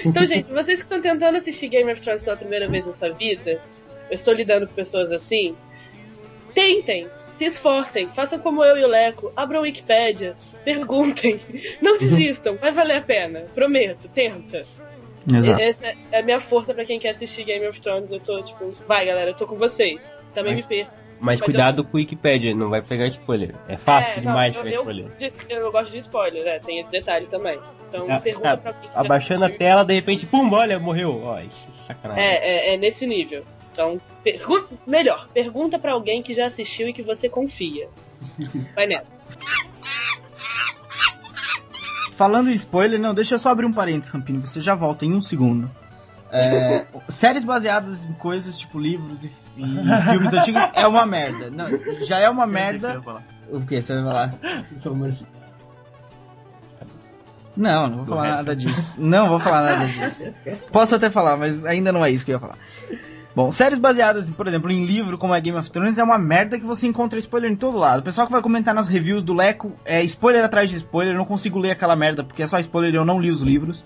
Então, gente, vocês que estão tentando assistir Game of Thrones pela primeira vez na sua vida, eu estou lidando com pessoas assim, tentem, se esforcem, façam como eu e o Leco, abram a Wikipédia, perguntem, não desistam, vai valer a pena, prometo, tenta. Exato. Essa é a minha força pra quem quer assistir Game of Thrones. Eu tô, tipo, vai galera, eu tô com vocês. Também Mas- me perco. Mas Mas cuidado com o Wikipedia, não vai pegar spoiler. É fácil É, não, demais eu, pegar eu, spoiler. eu, eu gosto de spoiler, né? Tem esse detalhe também. Então Ah, pergunta ah, pra alguém que já Abaixando a assistiu. tela, de repente, pum, olha, morreu. Ó, sacanagem. É, é, é nesse nível. Então, pergunta, melhor, pergunta pra alguém que já assistiu e que você confia. Vai nessa. Falando em spoiler, não, deixa eu só abrir um parênteses, Rampini, você já volta em um segundo. É, séries baseadas em coisas tipo livros e, e filmes antigos é uma merda. Não, já é uma merda. O que você vai falar? Não, não vou falar nada disso. Não vou falar nada disso. Posso até falar, mas ainda não é isso que eu ia falar. Bom, séries baseadas, por exemplo, em livro como é Game of Thrones é uma merda que você encontra spoiler em todo lado. O pessoal que vai comentar nas reviews do Leco é spoiler atrás de spoiler, eu não consigo ler aquela merda porque é só spoiler e eu não li os livros.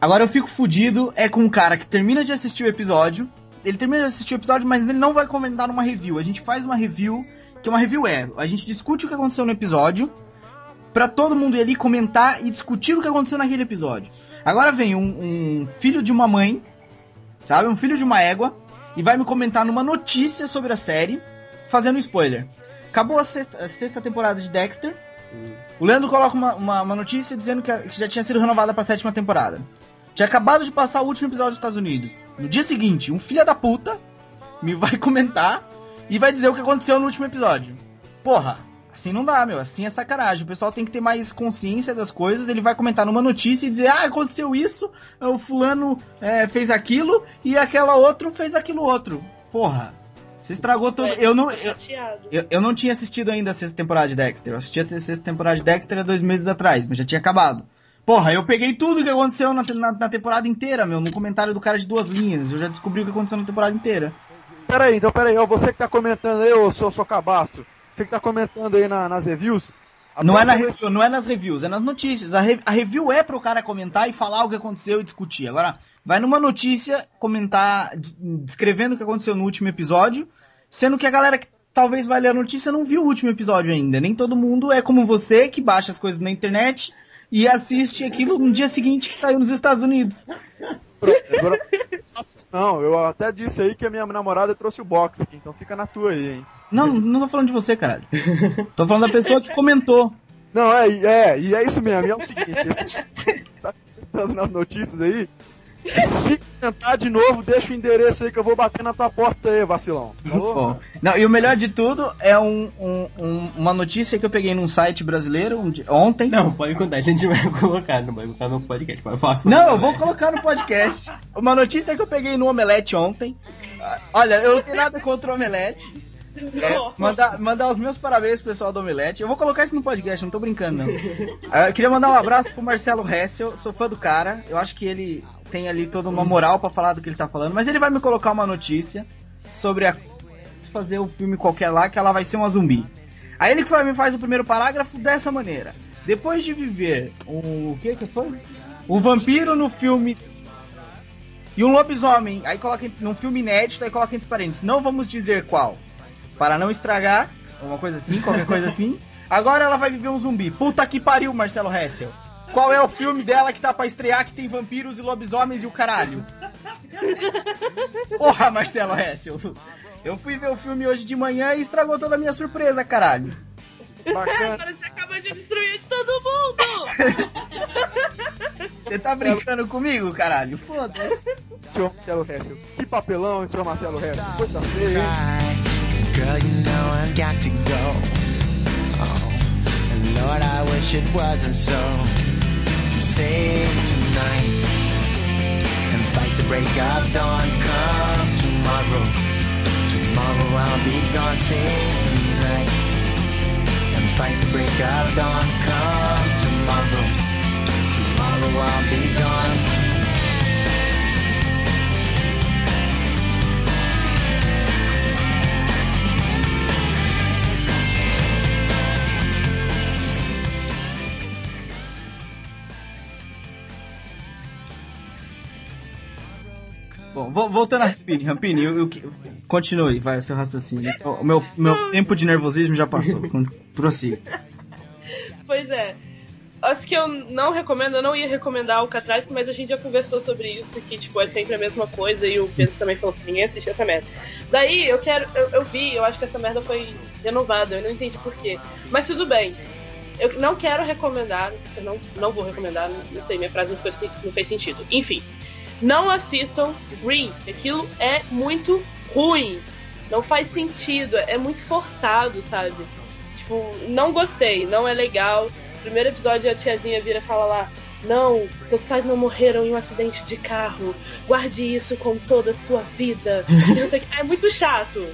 Agora eu fico fudido é com um cara que termina de assistir o episódio, ele termina de assistir o episódio, mas ele não vai comentar numa review. A gente faz uma review, que uma review é, a gente discute o que aconteceu no episódio, pra todo mundo ir ali comentar e discutir o que aconteceu naquele episódio. Agora vem um, um filho de uma mãe, sabe? Um filho de uma égua, e vai me comentar numa notícia sobre a série, fazendo spoiler. Acabou a sexta, a sexta temporada de Dexter. O Leandro coloca uma, uma, uma notícia dizendo que, a- que já tinha sido renovada pra sétima temporada. Tinha acabado de passar o último episódio dos Estados Unidos. No dia seguinte, um filho da puta me vai comentar e vai dizer o que aconteceu no último episódio. Porra, assim não dá, meu. Assim é sacanagem. O pessoal tem que ter mais consciência das coisas. Ele vai comentar numa notícia e dizer: Ah, aconteceu isso, o fulano é, fez aquilo e aquela outro fez aquilo outro. Porra, você estragou todo. É, Eu não. Eu, eu, eu não tinha assistido ainda a sexta temporada de Dexter. Eu assisti a sexta temporada de Dexter há dois meses atrás, mas já tinha acabado. Porra, eu peguei tudo que aconteceu na, na, na temporada inteira, meu, no comentário do cara de duas linhas. Eu já descobri o que aconteceu na temporada inteira. Pera aí, então pera aí, ó, você que tá comentando aí, ô seu, cabaço, você que tá comentando aí na- nas reviews, Não é, na vez- review, não é nas reviews, é nas notícias. A, re- a review é pro cara comentar e falar o que aconteceu e discutir. Agora, vai numa notícia comentar, des- descrevendo o que aconteceu no último episódio, sendo que a galera que talvez vai ler a notícia não viu o último episódio ainda. Nem todo mundo é como você, que baixa as coisas na internet e assiste aquilo no dia seguinte que saiu nos Estados Unidos. Não, eu até disse aí que a minha namorada trouxe o box aqui, então fica na tua aí, hein. Não, não tô falando de você, caralho. Tô falando da pessoa que comentou. Não, é, é, e é isso mesmo, e é o seguinte, esse, tá comentando nas notícias aí, se comentar de novo, deixa o endereço aí que eu vou bater na tua porta aí, vacilão. Falou? Bom, não, e o melhor de tudo é um, um- um- uma notícia que eu peguei num site brasileiro um dia- ontem. Não, pode contar, a gente vai colocar, não vai colocar no podcast, pode falar. Não, eu vou colocar no podcast. Uma notícia que eu peguei no Omelete ontem. Olha, eu não tenho nada contra o Omelete. É, mandar, mandar os meus parabéns pro pessoal do Omelete. Eu vou colocar isso no podcast, não tô brincando, não. Ah, eu queria mandar um abraço pro Marcelo Hessel, sou fã do cara. Eu acho que ele tem ali toda uma moral pra falar do que ele tá falando, mas ele vai me colocar uma notícia sobre a fazer um filme qualquer lá que ela vai ser uma zumbi. Aí ele me faz o primeiro parágrafo dessa maneira. Depois de viver um, o que que foi? O vampiro no filme e um lobisomem, aí coloca num filme inédito, aí coloca entre parênteses. Não vamos dizer qual, para não estragar, uma coisa assim, qualquer coisa assim. Agora ela vai viver um zumbi. Puta que pariu, Marcelo Hessel. Qual é o filme dela que tá pra estrear que tem vampiros e lobisomens e o caralho? Porra, Marcelo Hessel. Eu fui ver o filme hoje de manhã e estragou toda a minha surpresa, caralho. Bacana. Agora você acaba de destruir de todo mundo! Você tá brincando comigo, caralho? Foda-se. senhor Marcelo Hessel. Que papelão, hein, senhor Marcelo Hessel. Coisa feia, hein? Girl, you know I've got to go. Oh, and Lord, I wish it wasn't so. Save tonight and fight the break of dawn. Come tomorrow, tomorrow I'll be gone. Save tonight and fight the break of dawn. Come tomorrow, tomorrow I'll be gone. Bom, vo- voltando a Rampini, Rampini, o que- continue, vai, o seu raciocínio. O meu, meu tempo de nervosismo já passou. Prossiga. Pois é. Acho que eu não recomendo, eu não ia recomendar o Catraz, mas a gente já conversou sobre isso, que tipo, é sempre a mesma coisa, e o Pedro também falou que ninguém assiste essa merda. Daí eu quero. Eu, eu vi, eu acho que essa merda foi renovada, eu não entendi porquê. Mas tudo bem. Eu não quero recomendar, eu não, não vou recomendar, não sei, minha frase não, não fez sentido. Enfim, não assistam Green, aquilo é muito ruim. Não faz sentido, é muito forçado, sabe? Tipo, não gostei, não é legal. Primeiro episódio a tiazinha vira e fala lá: Não, seus pais não morreram em um acidente de carro. Guarde isso com toda a sua vida. E não sei o que. É muito chato.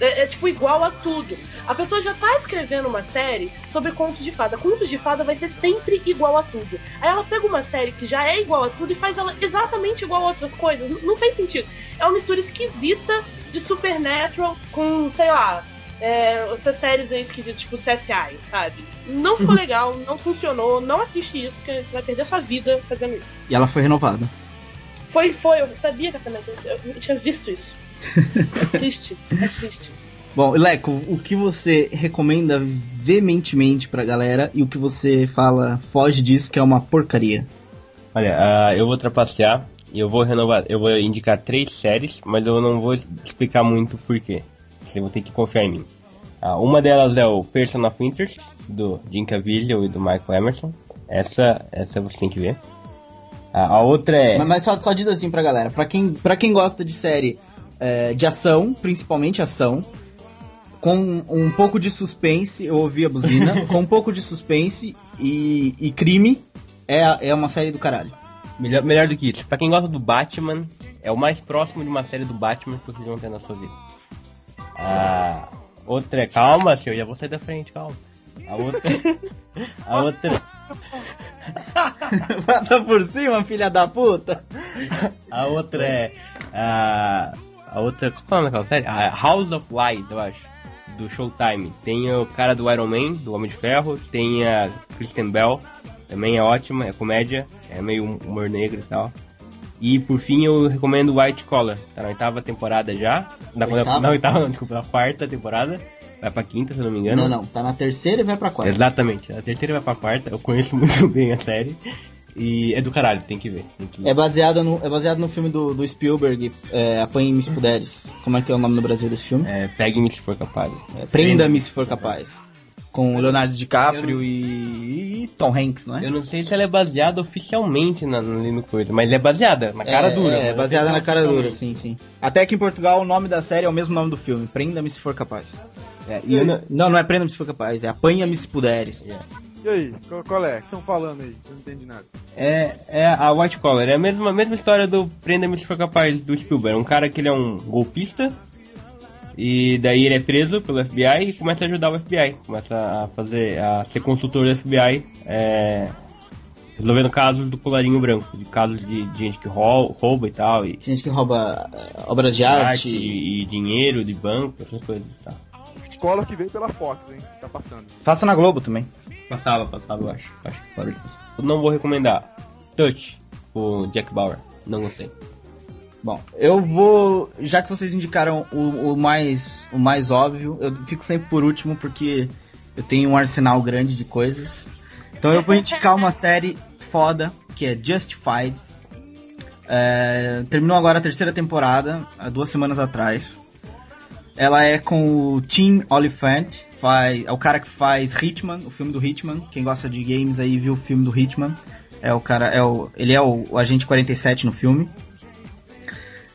É, é, tipo igual a tudo. A pessoa já tá escrevendo uma série sobre contos de fada. Contos de fada vai ser sempre igual a tudo. Aí ela pega uma série que já é igual a tudo e faz ela exatamente igual a outras coisas. N- não fez sentido. É uma mistura esquisita de Supernatural com, sei lá, é, essas séries aí esquisitas, tipo CSI, sabe? Não ficou legal, não funcionou, não assiste isso, porque você vai perder sua vida fazendo isso. E ela foi renovada. Foi, foi, eu sabia que a eu, eu tinha visto isso. É triste, é triste. Bom, Leco, o que você recomenda veementemente pra galera e o que você fala foge disso que é uma porcaria? Olha, ah, eu vou trapacear e eu vou renovar, eu vou indicar três séries, mas eu não vou explicar muito o porquê. Você vai ter que confiar em mim. Ah, uma delas é o Person of Interest, do Jim Caviezel e do Michael Emerson. Essa, essa você tem que ver. Ah, a outra é... Mas, mas só, só diz assim pra galera, pra quem, pra quem gosta de série é, de ação, principalmente ação, com um pouco de suspense, eu ouvi a buzina, com um pouco de suspense e, e crime, é, é uma série do caralho. Melhor, melhor do que isso. Pra quem gosta do Batman, é o mais próximo de uma série do Batman que vocês vão ter na sua vida. A outra é. Calma, senhor, já vou sair da frente, calma. A outra. A outra. Bata por cima, filha da puta! A outra é. A. A outra. Qual é o nome daquela série? A House of Lies, eu acho. Do Showtime. Tem o cara do Iron Man, do Homem de Ferro. Tem a Kristen Bell. Também é ótima, é comédia. É meio humor negro e tal. E por fim eu recomendo White Collar. Tá na oitava temporada já. Na, Oitava? na oitava, não, desculpa, na quarta temporada. Vai pra quinta, se eu não me engano. Não, não, tá na terceira e vai pra quarta. Exatamente. A terceira vai pra quarta. Eu conheço muito bem a série. E é do caralho, tem que ver. Tem que... É baseado no, é baseado no filme do, do Spielberg, é, Apanhe-me se puderes. Como é que é o nome no Brasil desse filme? É, Pegue-me se for capaz. É, Prenda-me se for capaz. Com Leonardo DiCaprio e, e Tom Hanks, não é? Eu não sei se ela é baseada oficialmente na, ali no coisa, mas é baseada, na cara é, dura. É, baseada não na cara dura, sim, sim. Até que em Portugal o nome da série é o mesmo nome do filme, Prenda-me se for capaz. É, e eu não- Não, não é Prenda-me se for capaz, é Apanha-me se puderes. E aí, qual, qual é? O que estão falando aí? Eu não entendi nada. É, é a White Collar, é a mesma, a mesma história do Prenda-me se for capaz do Spielberg. Um cara que ele é um golpista, e daí ele é preso pelo FBI e começa a ajudar o FBI. Começa a fazer, a ser consultor do FBI, é, resolvendo casos do colarinho branco, de casos de, de gente que rou- rouba e tal, e Gente que rouba é, obras de arte. e, e dinheiro de banco, essas coisas e tal. Escola que veio pela Fox, hein? Tá passando. Passa na Globo também. Passava, passava, eu acho. acho que não vou recomendar. Touch, o Jack Bauer. Não gostei. Bom, eu vou. Já que vocês indicaram o, o mais, o mais óbvio, eu fico sempre por último porque eu tenho um arsenal grande de coisas. Então eu vou indicar uma série foda que é Justified. É, terminou agora a terceira temporada, há duas semanas atrás. Ela é com o Tim Oliphant, faz, é o cara que faz Hitman, o filme do Hitman. Quem gosta de games aí viu o filme do Hitman. É o cara, é o, ele é o, o agente 47 no filme.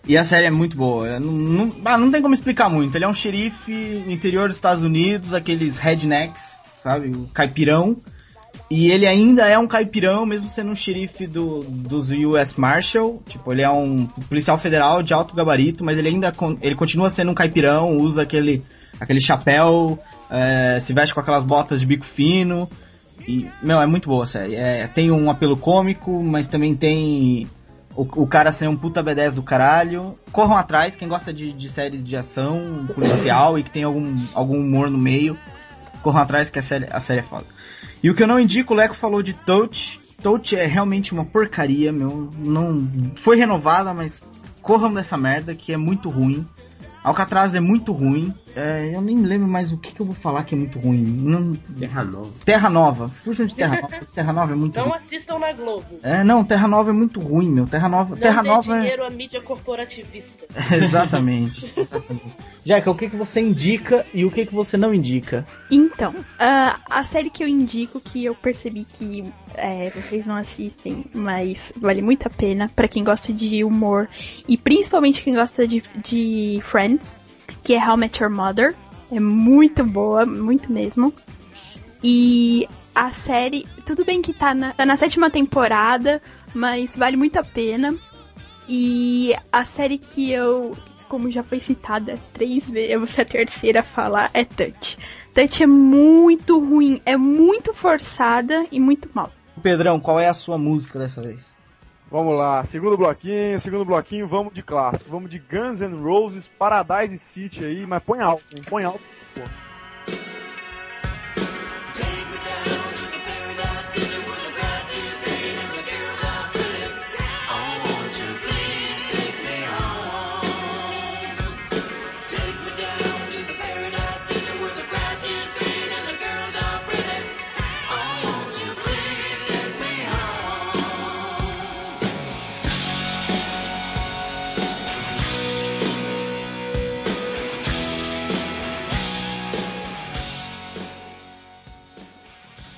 E a série é muito boa. Não, não, ah, não tem como explicar muito. Ele é um xerife no interior dos Estados Unidos, aqueles rednecks, sabe? O caipirão. E ele ainda é um caipirão, mesmo sendo um xerife do, dos US Marshal. Tipo, ele é um policial federal de alto gabarito, mas ele ainda con- ele continua sendo um caipirão, usa aquele, aquele chapéu, é, se veste com aquelas botas de bico fino. E, meu, é muito boa a série. É, tem um apelo cômico, mas também tem o, o cara ser um puta B10 do caralho. Corram atrás, quem gosta de, de séries de ação policial e que tem algum, algum humor no meio. Corram atrás que a série, a série é foda. E o que eu não indico, o Leco falou de Touch. Touch é realmente uma porcaria, meu. Não foi renovada, mas corram dessa merda que é muito ruim. Alcatraz é muito ruim. É, eu nem lembro mais o que, que eu vou falar que é muito ruim. Não- Terra Nova. Terra Nova. Fujam de Terra Nova. Terra Nova é muito Não ruim. assistam na Globo. É, não, Terra Nova é muito ruim, meu. Terra Nova, Não Terra Nova é... dinheiro à mídia corporativista. Exatamente. exatamente. Jaca, o que, que você indica e o que, que você não indica? Então, ah, a série que eu indico, que eu percebi que é, vocês não assistem, mas vale muito a pena pra quem gosta de humor e principalmente quem gosta de, de Friends, que é How I Met Your Mother. É muito boa, muito mesmo. E a série, tudo bem que tá na, tá na sétima temporada, mas vale muito a pena. E a série que eu, como já foi citada três vezes, eu vou ser a terceira a falar, é Touch. Touch é muito ruim, é muito forçada e muito mal. Pedrão, qual é a sua música dessa vez? Vamos lá, segundo bloquinho, segundo bloquinho, vamos de clássico. Vamos de Guns N' Roses, Paradise City aí, mas põe alto, hein? põe alto. Pô.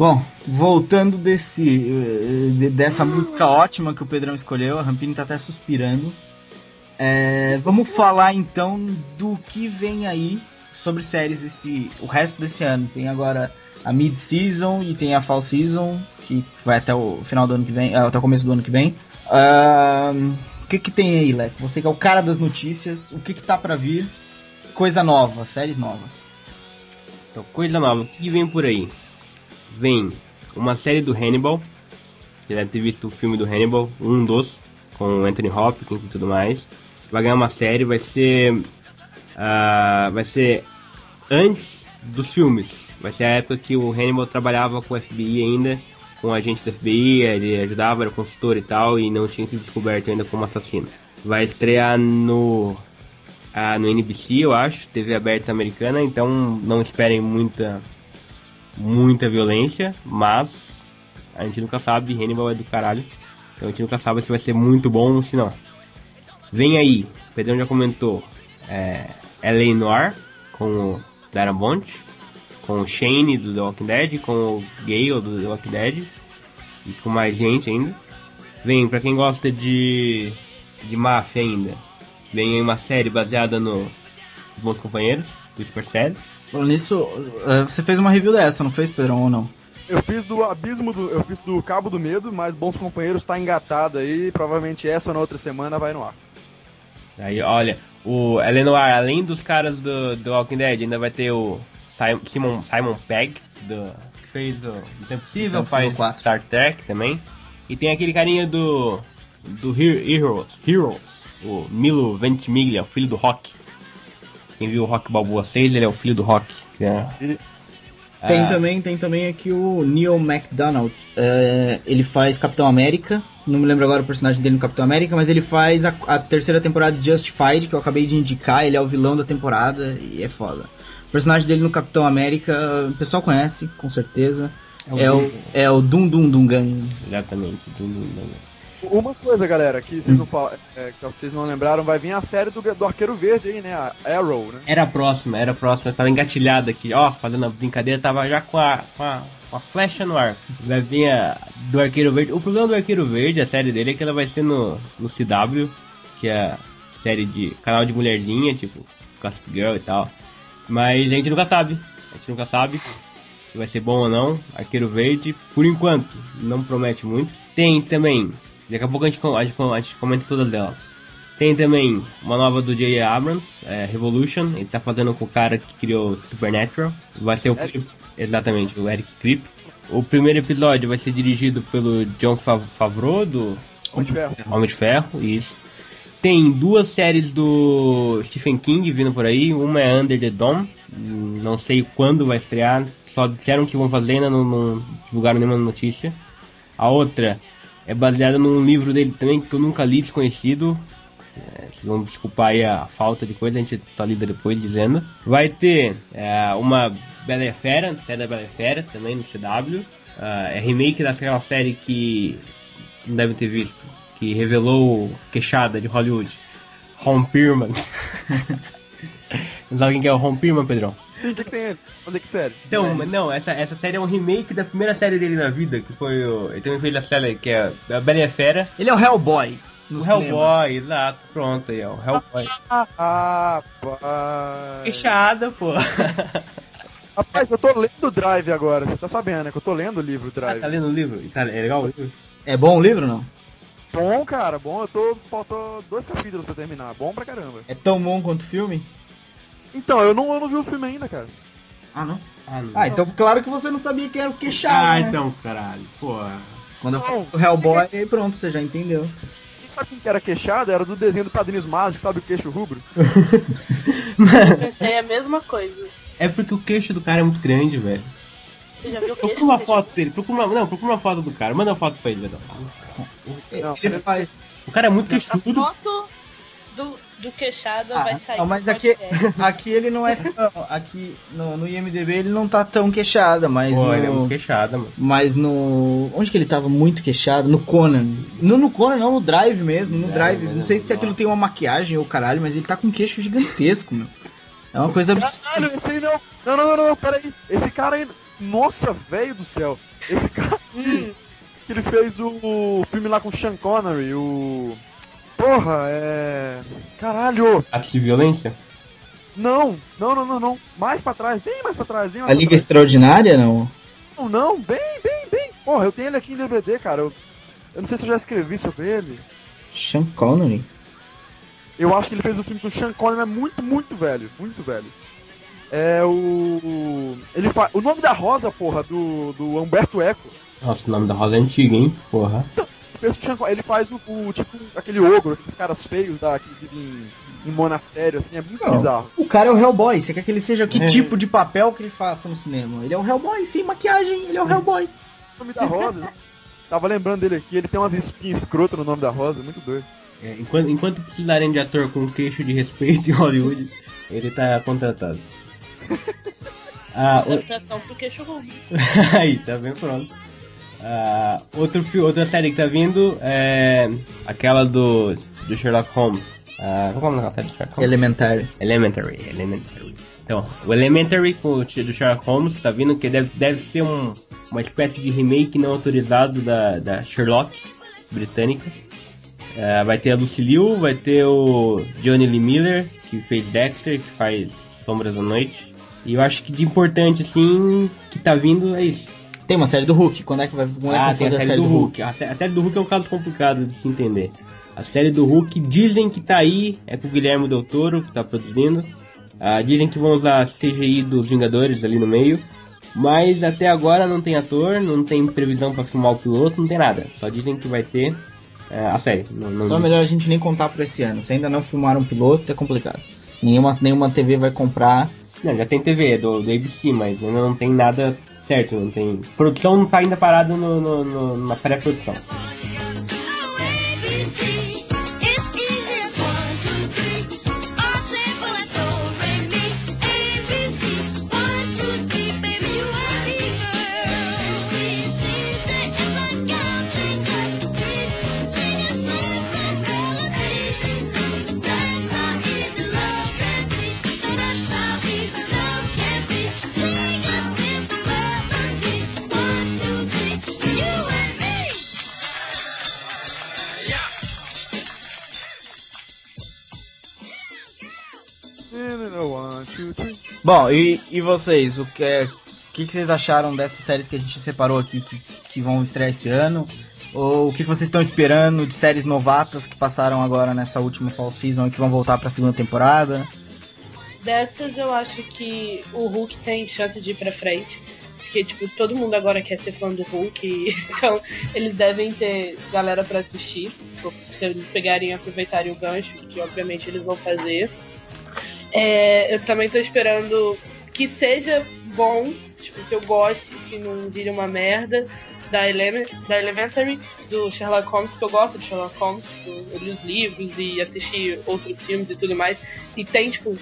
Bom, voltando desse eh, de- dessa música ótima que o Pedrão escolheu, a Rampini tá até suspirando. É, vamos falar então do que vem aí sobre séries esse o resto desse ano. Tem agora a mid season e tem a fall season que vai até o final do ano que vem, ah, até o começo do ano que vem. Ahn, o que que tem aí, Leco? Você que é o cara das notícias, o que que tá pra vir? Coisa nova, séries novas. Então, coisa nova, o que vem por aí? Vem uma série do Hannibal. Você deve ter visto o filme do Hannibal, um dos, com Anthony Hopkins e tudo mais. Vai ganhar uma série, vai ser. ah, vai ser antes dos filmes. Vai ser a época que o Hannibal trabalhava com o FBI ainda, com o agente do FBI, ele ajudava, era consultor e tal, e não tinha sido descoberto ainda como assassino. Vai estrear no ah, no NBC, eu acho, TV aberta americana, então não esperem muita muita violência, mas a gente nunca sabe, Hannibal é do caralho, então a gente nunca sabe se vai ser muito bom ou se não. Vem aí, o Pedrão já comentou, é, L.A. Noir, com o Darren com o Shane do The Walking Dead, com o Gale do The Walking Dead, e com mais gente ainda. Vem, pra quem gosta de, de máfia ainda, vem aí uma série baseada no Bons Companheiros, do Scorsese. Falando nisso, eh, você fez uma review dessa, não fez, Pedrão, ou não? Eu fiz do abismo do. Eu fiz do Cabo do Medo, mas Bons Companheiros tá engatado aí. Provavelmente essa ou na outra semana vai no ar. Aí, olha, o Eleanor, além dos caras do, do Walking Dead, ainda vai ter o Simon, Simon, Pegg, do, que fez o Missão Impossível, Missão faz Impossível 4. Star Trek também. E tem aquele carinha do do He- Heroes, Heroes, o Milo Ventimiglia, o filho do Rock. Quem viu o Rock Balboa 6, ele é o filho do Rock. que é- Tem Ah, também, tem também aqui o Neil McDonald. É, ele faz Capitão América. Não me lembro agora o personagem dele no Capitão América, mas ele faz a, a terceira temporada de Justified, que eu acabei de indicar. Ele é o vilão da temporada e é foda. O personagem dele no Capitão América, o pessoal conhece, com certeza. É o, é o Dum Dum Dungan. Exatamente. do- do- do- Uma coisa, galera, que vocês não, fala, é, que vocês não lembraram, vai vir a série do, do Arqueiro Verde aí, né? A Arrow, né? Era a próxima, era a próxima, tava engatilhado aqui, ó, fazendo a brincadeira, tava já com a, com a, com a flecha no ar. Vai vir a do Arqueiro Verde. O problema do Arqueiro Verde, a série dele, é que ela vai ser no, no CW, que é série de canal de mulherzinha, tipo Gossip Girl e tal. Mas a gente nunca sabe, a gente nunca sabe se vai ser bom ou não. Arqueiro Verde, por enquanto, não promete muito. Tem também, daqui a pouco a gente, a gente, a gente comenta todas elas. Tem também uma nova do J.J. Abrams, é, Revolution. Ele tá fazendo com o cara que criou Supernatural. Vai ser o Eric. exatamente o Eric Krip. O primeiro episódio vai ser dirigido pelo John Fav- Favreau do Homem de Ferro. Homem de Ferro, isso. Tem duas séries do Stephen King vindo por aí. Uma é Under the Dome. Não sei quando vai estrear. Só disseram que vão fazer, ainda não, não divulgaram nenhuma notícia. A outra é baseada num livro dele também que eu nunca li, desconhecido. É, vocês vão desculpar aí a falta de coisa, a gente tá lida depois dizendo. Vai ter é, uma Bela e a Fera, série da Bela e a Fera, também no CW. Ah, é remake daquela série que não devem ter visto, que revelou queixada de Hollywood. Ron Perlman. Sabe quem que é o Ron Perlman, Pedrão? Sim, o que, que tem ele? Fazer que série? Então, mas não, essa, essa série é um remake da primeira série dele na vida, que foi o. Ele também fez a série que é a Bela e a Fera. Ele é o Hellboy. No o cinema. Hellboy, exato, pronto aí, ó. O Hellboy. Ah, pai. Queixada, pô. Rapaz, eu tô lendo o Drive agora, você tá sabendo, né? Que eu tô lendo o livro Ah, Drive. tá lendo o livro? Tá, é legal o livro? É bom o livro não? Bom, cara, bom. Eu tô. Faltou dois capítulos pra terminar. Bom pra caramba. É tão bom quanto o filme? Então, eu não, eu não vi o filme ainda, cara. Ah, não? Ah, não. Ah, então claro que você não sabia que era o queixado, Ah, né? então, caralho. Porra. Quando eu Não. falo do Hellboy, aí pronto, você já entendeu. Quem sabe quem que era queixado? Era do desenho do Padrinhos Mágicos, sabe o queixo rubro? Eu pensei a mesma coisa. É porque o queixo do cara é muito grande, velho. Você já viu o Procura uma foto dele, procura uma, não, procura uma foto do cara, manda uma foto pra ele, Vedão. Não, Ele faz. O cara é muito A queixudo. foto do, do queixado Ah, vai sair. não, mas aqui, aqui ele não é tão. Aqui no, no IMDB ele não tá tão queixada, mas Pô, no. ele é muito queixado, mano. Mas no. Onde que ele tava muito queixado? No Conan. Não no Conan, não, no Drive mesmo. No É, Drive. Não sei se não. aquilo tem uma maquiagem ou caralho, mas ele tá com um queixo gigantesco, meu. É uma coisa absurda. Caralho, esse aí não. Não, não, não, não, pera aí. Esse cara aí. Nossa, velho do céu. Esse cara Hum, que ele fez o filme lá com o Sean Connery, o. Porra, é. Caralho! Atos de violência? Não, não, não, não, não. Mais pra trás, bem mais pra trás, bem mais A pra Liga trás. Extraordinária, não? Não, não, bem, bem, bem. Porra, eu tenho ele aqui em DVD, cara. Eu, eu não sei se eu já escrevi sobre ele. Sean Connery. Eu acho que ele fez um filme com o Sean Connery, mas muito, muito velho. Muito velho. É o. Ele fa... O nome da Rosa, porra, do, do Humberto Eco. Nossa, o nome da rosa é antigo, hein? Porra. Fez o Sean Con- Ele faz o, o, tipo aquele ogro, aqueles caras feios da, que vivem em, em monastério, assim, é muito Não. bizarro. O cara é o Hellboy. Você quer que ele seja que É. tipo de papel que ele faça no cinema? Ele é o Hellboy, sem maquiagem, ele é o Hellboy. O nome da Rosa. Tava lembrando dele aqui, ele tem umas espinhas escrotas no nome da Rosa, muito doido. É, enquanto, enquanto precisarem de ator com queixo de respeito em Hollywood, ele tá contratado. Ah, o- pro queixo. Aí, tá bem pronto. Ah, outro outra série que tá vindo é aquela do, do Sherlock Holmes. Ah, qual é daquela série do Sherlock Holmes? Elementary. Elementary, Elementary. Então, o Elementary com o do Sherlock Holmes tá vindo que deve, deve ser um, uma espécie de remake não autorizado da, da Sherlock britânica. Ah, vai ter a Lucy Liu, vai ter o Johnny Lee Miller, que fez Dexter, que faz Sombras da Noite. E eu acho que de importante, assim, que tá vindo é isso. Tem uma série do Hulk. Quando é que vai, quando é que Ah, vai tem a fazer série, do Hulk. A, sé- a série do Hulk é um caso complicado de se entender. A série do Hulk dizem que tá aí, é com o Guilherme Del Toro que tá produzindo. Ah, dizem que vão usar CGI dos Vingadores ali no meio. Mas até agora não tem ator, não tem previsão pra filmar o piloto, não tem nada. Só dizem que vai ter é, a série. Não, não Então é melhor a gente nem contar pra esse ano. Se ainda não filmaram um piloto, é complicado. Nenhuma, nenhuma TV vai comprar. Não, já tem TV do, do ABC, mas ainda não tem nada certo, não tem. Produção não tá ainda parada no, no- no- na pré-produção. Bom, e, e vocês? O que, é, que, que vocês acharam dessas séries que a gente separou aqui que, que vão estrear esse ano? Ou o que vocês estão esperando de séries novatas que passaram agora nessa última fall season e que vão voltar pra segunda temporada? Dessas eu acho que o Hulk tem chance de ir pra frente. Porque, tipo, todo mundo agora quer ser fã do Hulk. Então, eles devem ter galera pra assistir. Se eles pegarem e aproveitarem o gancho, que obviamente eles vão fazer. É, eu também tô esperando que seja bom, tipo, que eu goste, que não vire uma merda. Da, Eleme- da Elementary, do Sherlock Holmes, porque eu gosto de Sherlock Holmes, tipo, eu li os livros e assisti outros filmes e tudo mais. E tem, tipo,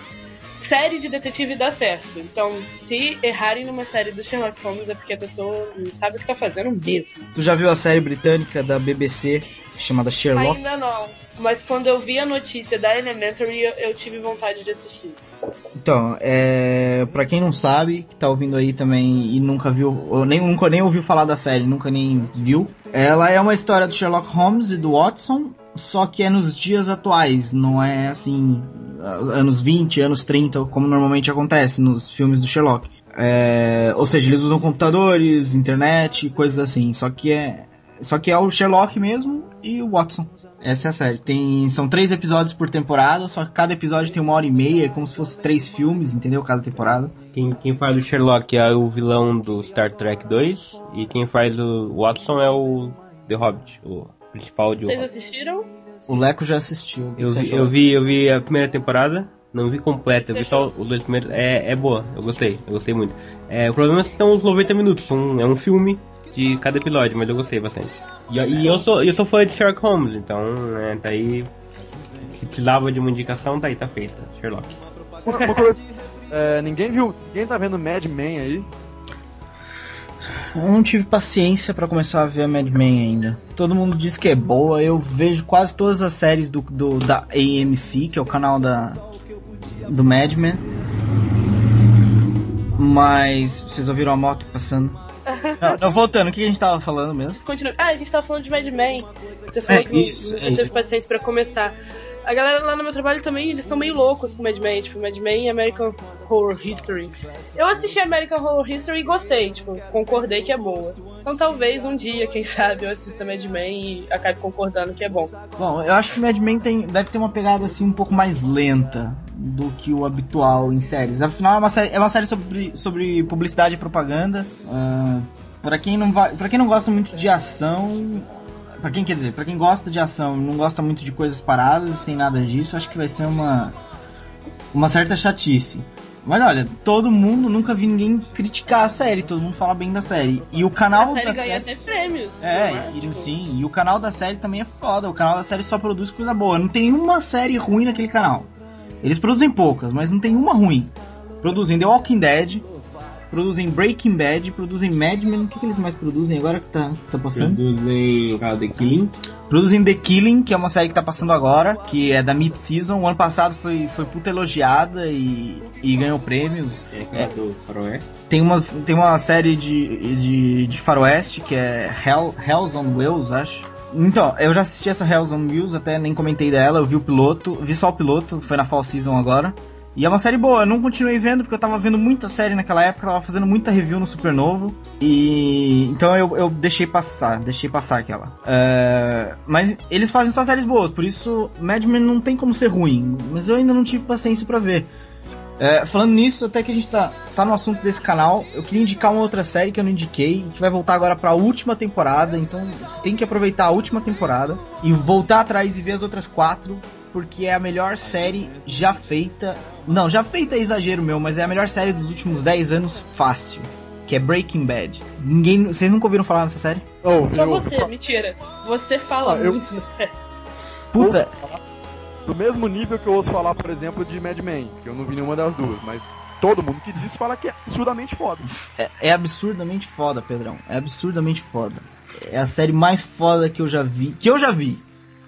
série de detetive dá certo. Então, se errarem numa série do Sherlock Holmes é porque a pessoa não sabe o que tá fazendo mesmo. Tu já viu a série britânica da BBC chamada Sherlock? Ainda não. Mas quando eu vi a notícia da Elementary, eu, eu tive vontade de assistir. Então, é, pra quem não sabe, que tá ouvindo aí também e nunca viu, ou nem, nunca nem ouviu falar da série, nunca nem viu, ela é uma história do Sherlock Holmes e do Watson, só que é nos dias atuais, não é assim, anos 20, anos 30, como normalmente acontece nos filmes do Sherlock. É, ou seja, eles usam computadores, internet, coisas assim. Só que é. Só que é o Sherlock mesmo e o Watson. Essa é a série. Tem, são três episódios por temporada, só que cada episódio tem uma hora e meia, é como se fosse três filmes, entendeu? Cada temporada. Quem, quem faz o Sherlock é o vilão do Star Trek 2 e quem faz o Watson é o The Hobbit, o principal de Vocês Hobbit. assistiram? O Leco já assistiu. Eu vi, eu vi, eu vi a primeira temporada, não vi completa, eu vi só os dois primeiros. É, é boa, eu gostei, eu gostei muito. É, o problema é que são os 90 minutos, são, é um filme de cada episódio, mas eu gostei bastante. E, e eu sou eu sou fã de Sherlock Holmes, então, né, tá aí. Se precisava de uma indicação, tá aí, tá feita. Sherlock. É, ninguém viu, ninguém tá vendo Mad Men aí? Eu não tive paciência pra começar a ver a Mad Men ainda. Todo mundo diz que é boa, eu vejo quase todas as séries do, do da AMC, que é o canal da do Mad Men. Mas vocês ouviram a moto passando? Não, não, voltando, o que a gente tava falando mesmo? Continua. Ah, a gente tava falando de Mad Men. Você falou É, que isso, não é teve paciência pra começar. A galera lá no meu trabalho também, eles são meio loucos com Mad Men, tipo, Mad Men e American Horror History. Eu assisti American Horror History e gostei, tipo, concordei que é boa. Então talvez um dia, quem sabe, eu assista Mad Men e acabe concordando que é bom. Bom, eu acho que Mad Men tem, deve ter uma pegada assim um pouco mais lenta do que o habitual em séries. Afinal, é uma série, é uma série sobre, sobre publicidade e propaganda. Ah, Pra quem não vai, para quem não gosta muito de ação, Pra quem quer dizer, pra quem gosta de ação e não gosta muito de coisas paradas sem nada disso, acho que vai ser uma uma certa chatice. Mas olha, todo mundo nunca vi ninguém criticar a série, todo mundo fala bem da série. E o canal A série da ganha série até prêmios. é, né? e, sim, e o canal da série também é foda. O canal da série só produz coisa boa. Não tem uma série ruim naquele canal. Eles produzem poucas, mas não tem uma ruim. Produzem The Walking Dead, produzem Breaking Bad, produzem Mad Men. O que, que eles mais produzem agora que tá, que tá passando? Produzem cara The Killing. Produzem The Killing, que é uma série que tá passando agora, que é da mid-season. O ano passado foi, foi puta elogiada e, e ganhou prêmios. É aquela do Faroeste. Tem uma, tem uma série de, de, de faroeste que é Hell, Hells on Wheels, acho. Então, eu já assisti essa Hells on Wheels, até nem comentei dela, eu vi o piloto, vi só o piloto, foi na Fall Season agora. E é uma série boa, eu não continuei vendo porque eu tava vendo muita série naquela época, tava fazendo muita review no Supernovo. E então eu, eu deixei passar, deixei passar aquela. É, mas eles fazem só séries boas, por isso Mad Men não tem como ser ruim. Mas eu ainda não tive paciência pra ver. É, falando nisso, até que a gente tá, tá no assunto desse canal, eu queria indicar uma outra série que eu não indiquei, que vai voltar agora pra última temporada, então você tem que aproveitar a última temporada e voltar atrás e ver as outras quatro, porque é a melhor série já feita. Não, já feita é exagero meu, mas é a melhor série dos últimos 10 anos fácil. Que é Breaking Bad. Ninguém. Vocês nunca ouviram falar nessa série? Oh, Só eu- você, mentira. Você fala Ah, eu- muito. né? Puta, do mesmo nível que eu ouço falar, por exemplo, de Mad Men, que eu não vi nenhuma das duas, mas todo mundo que diz fala que é absurdamente foda. é, é absurdamente foda, Pedrão. É absurdamente foda. É a série mais foda que eu já vi. Que eu já vi.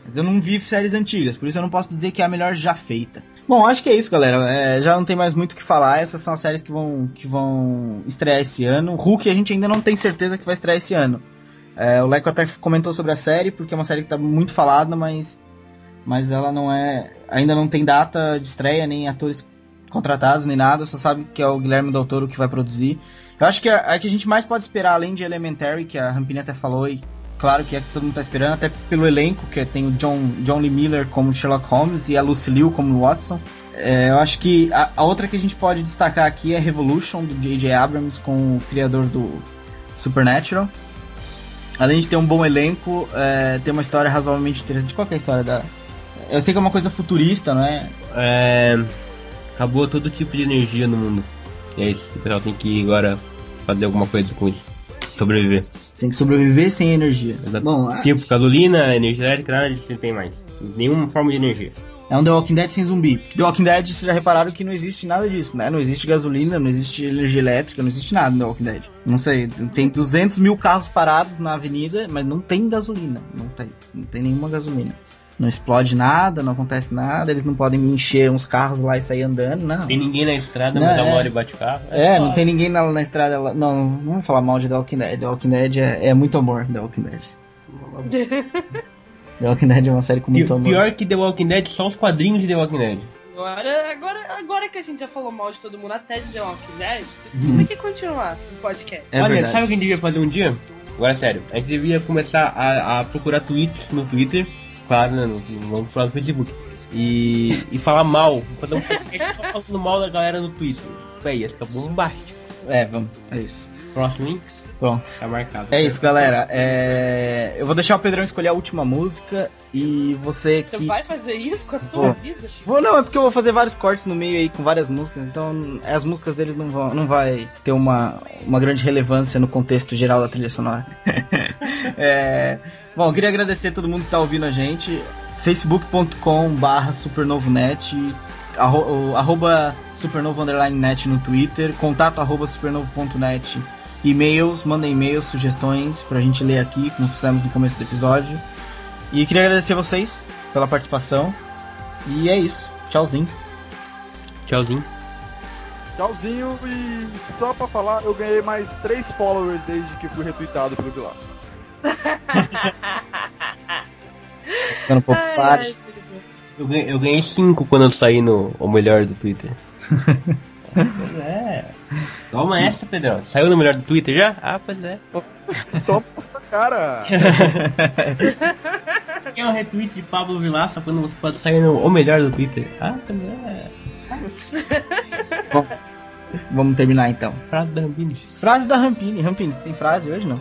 Mas eu não vi séries antigas, por isso eu não posso dizer que é a melhor já feita. Bom, acho que é isso, galera. É, já não tem mais muito o que falar. Essas são as séries que vão, que vão estrear esse ano. Hulk a gente ainda não tem certeza que vai estrear esse ano. É, o Leco até comentou sobre a série, porque é uma série que tá muito falada, mas, mas ela não é. Ainda não tem data de estreia, nem atores contratados, nem nada. Só sabe que é o Guilherme Del Toro que vai produzir. Eu acho que a, a que a gente mais pode esperar, além de Elementary, que a Rampini até falou, e claro que é que todo mundo tá esperando, até pelo elenco, que tem o John, John Lee Miller como Sherlock Holmes e a Lucy Liu como Watson. É, eu acho que a, a outra que a gente pode destacar aqui é Revolution, do J.J. Abrams, com o criador do Supernatural. Além de ter um bom elenco, é, tem uma história razoavelmente interessante. Qual é a história da... Eu sei que é uma coisa futurista, não é? É, acabou todo tipo de energia no mundo. E é isso, o pessoal tem que agora fazer alguma coisa com isso. Sobreviver. Tem que sobreviver sem energia. Exato. Bom, a- Tipo, gasolina, energia elétrica, nada disso tem mais. Nenhuma forma de energia. É um The Walking Dead sem zumbi. The Walking Dead, vocês já repararam que não existe nada disso, né? Não existe gasolina, não existe energia elétrica, não existe nada no The Walking Dead. Não sei, tem 200 mil carros parados na avenida, mas não tem gasolina. Não tem, não tem nenhuma gasolina. Não explode nada, não acontece nada, eles não podem encher uns carros lá e sair andando, não. Tem ninguém na estrada, Não, mas dá é. uma hora e bate carro. É, não tem ninguém na, na estrada lá. Não, não vamos falar mal de The Walking Dead. The Walking Dead é, é muito amor, The Walking Dead. The Walking Dead é uma série com muito amor. Pior que The Walking Dead, só os quadrinhos de The Walking Dead. Agora, agora, agora que a gente já falou mal de todo mundo até de The Walking Dead, tem que continuar o podcast. É Olha, verdade. sabe o que a gente devia fazer um dia? Agora, sério, a gente devia começar a, a procurar tweets no Twitter, claro, né, no, vamos falar no Facebook, e, e falar mal, fazer um podcast só falando mal da galera no Twitter. Véi, ia ficar bombástico. É, vamos. É isso. Próximo, hein? Pronto. Tá marcado. É isso, galera. É, Eu vou deixar o Pedrão escolher a última música e você Você que. vai fazer isso com a sua Vou. vida? Vou, não, é porque eu vou fazer vários cortes no meio aí com várias músicas, então as músicas deles não vão, não vai ter uma, uma grande relevância no contexto geral da trilha sonora. É, bom, eu queria agradecer a todo mundo que tá ouvindo a gente. facebook.com barra supernovonet arro, o- arroba supernovo underline net no Twitter, contato arroba supernovo.net e-mails, mandem e-mails, sugestões pra gente ler aqui, como fizemos no começo do episódio. E queria agradecer vocês pela participação. E é isso. Tchauzinho. Tchauzinho. Tchauzinho e só pra falar, eu ganhei mais 3 followers desde que fui retweetado pelo Vilar. Ficando pouco Ai, ai. Eu ganhei, eu ganhei cinco quando eu saí no O Melhor do Twitter. pois é. Toma essa, Pedrão. Saiu no Melhor do Twitter já? Ah, pois é. Toma essa cara! Quer um retweet de Pablo Vilaça quando você pode sair no O Melhor do Twitter? Ah, pois é. Vamos terminar então. Frase da Rambini. Frase da Rampini. Rampini, você tem frase hoje não?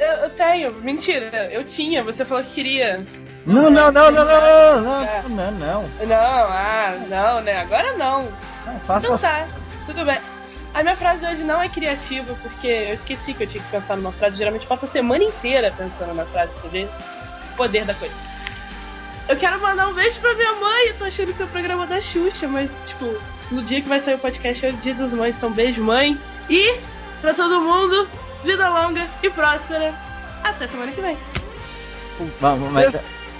Eu, eu tenho, mentira, eu tinha, você falou que queria. Não, não, não, não, não, não, É. não, não, não. Não, ah, não, né? Agora não. não faça Então tá, tudo bem. A minha frase hoje não é criativa, porque eu esqueci que eu tinha que pensar numa frase. Geralmente eu passo a semana inteira pensando na frase, você vê o poder da coisa. Eu quero mandar um beijo pra minha mãe, eu tô achando que é o programa da Xuxa, mas, tipo, no dia que vai sair o podcast é o dia das mães, então beijo, mãe. E, pra todo mundo, vida longa e próspera. Até semana que vem. Vamos, mas,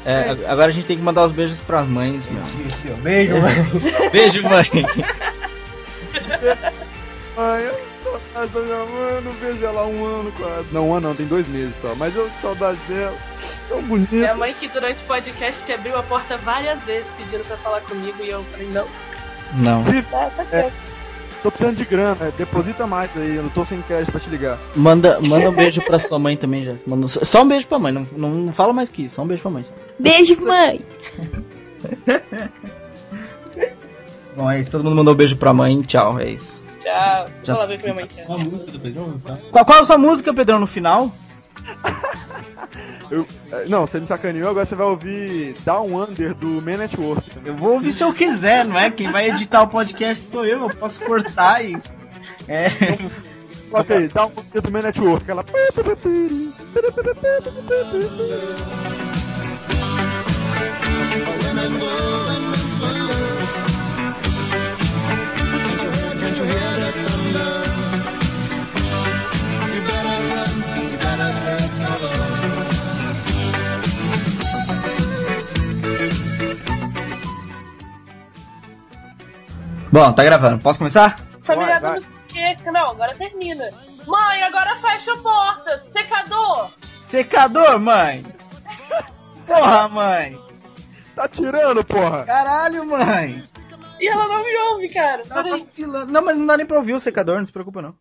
é, agora a gente tem que mandar os beijos pras mães, meu. Beijo, mãe. Beijo, mãe. Mãe, eu tô saudade da minha mãe, eu não vejo ela há um ano quase. Não, um ano não, tem dois meses só. Mas eu saudade dela. Tão bonita. Minha mãe que durante o podcast abriu a porta várias vezes pedindo pra falar comigo e eu falei, não, Não. tá, tá certo. Tô precisando de grana, deposita mais aí, eu não tô sem crédito pra te ligar. Manda, manda um beijo pra sua mãe também, já. Manda, só um beijo pra mãe, não, não, não fala mais que isso, só um beijo pra mãe. Beijo, mãe. Bom, é isso, todo mundo mandou um beijo pra mãe, tchau, é isso. Tchau. Já- Fala ver o que minha mãe quer. Qual a música do Pedrão? Tá? Qual, qual é a sua música, Pedrão, no final? Eu, é, não, você me sacaneou, agora você vai ouvir Down Under do Man Network. Eu vou ouvir se eu quiser, não é? Quem vai editar o podcast sou eu, eu posso cortar e. É. Coloca aí, Down Under do Man Network. Ela... Bom, tá gravando, posso começar? Família vai. do quê? Não, agora termina. Mãe, agora fecha a porta. Secador. Secador, mãe! Porra, mãe! Tá tirando, porra! Caralho, mãe! E ela não me ouve, cara. Tá vacilando. Não, mas não dá nem pra ouvir o secador, não se preocupa não.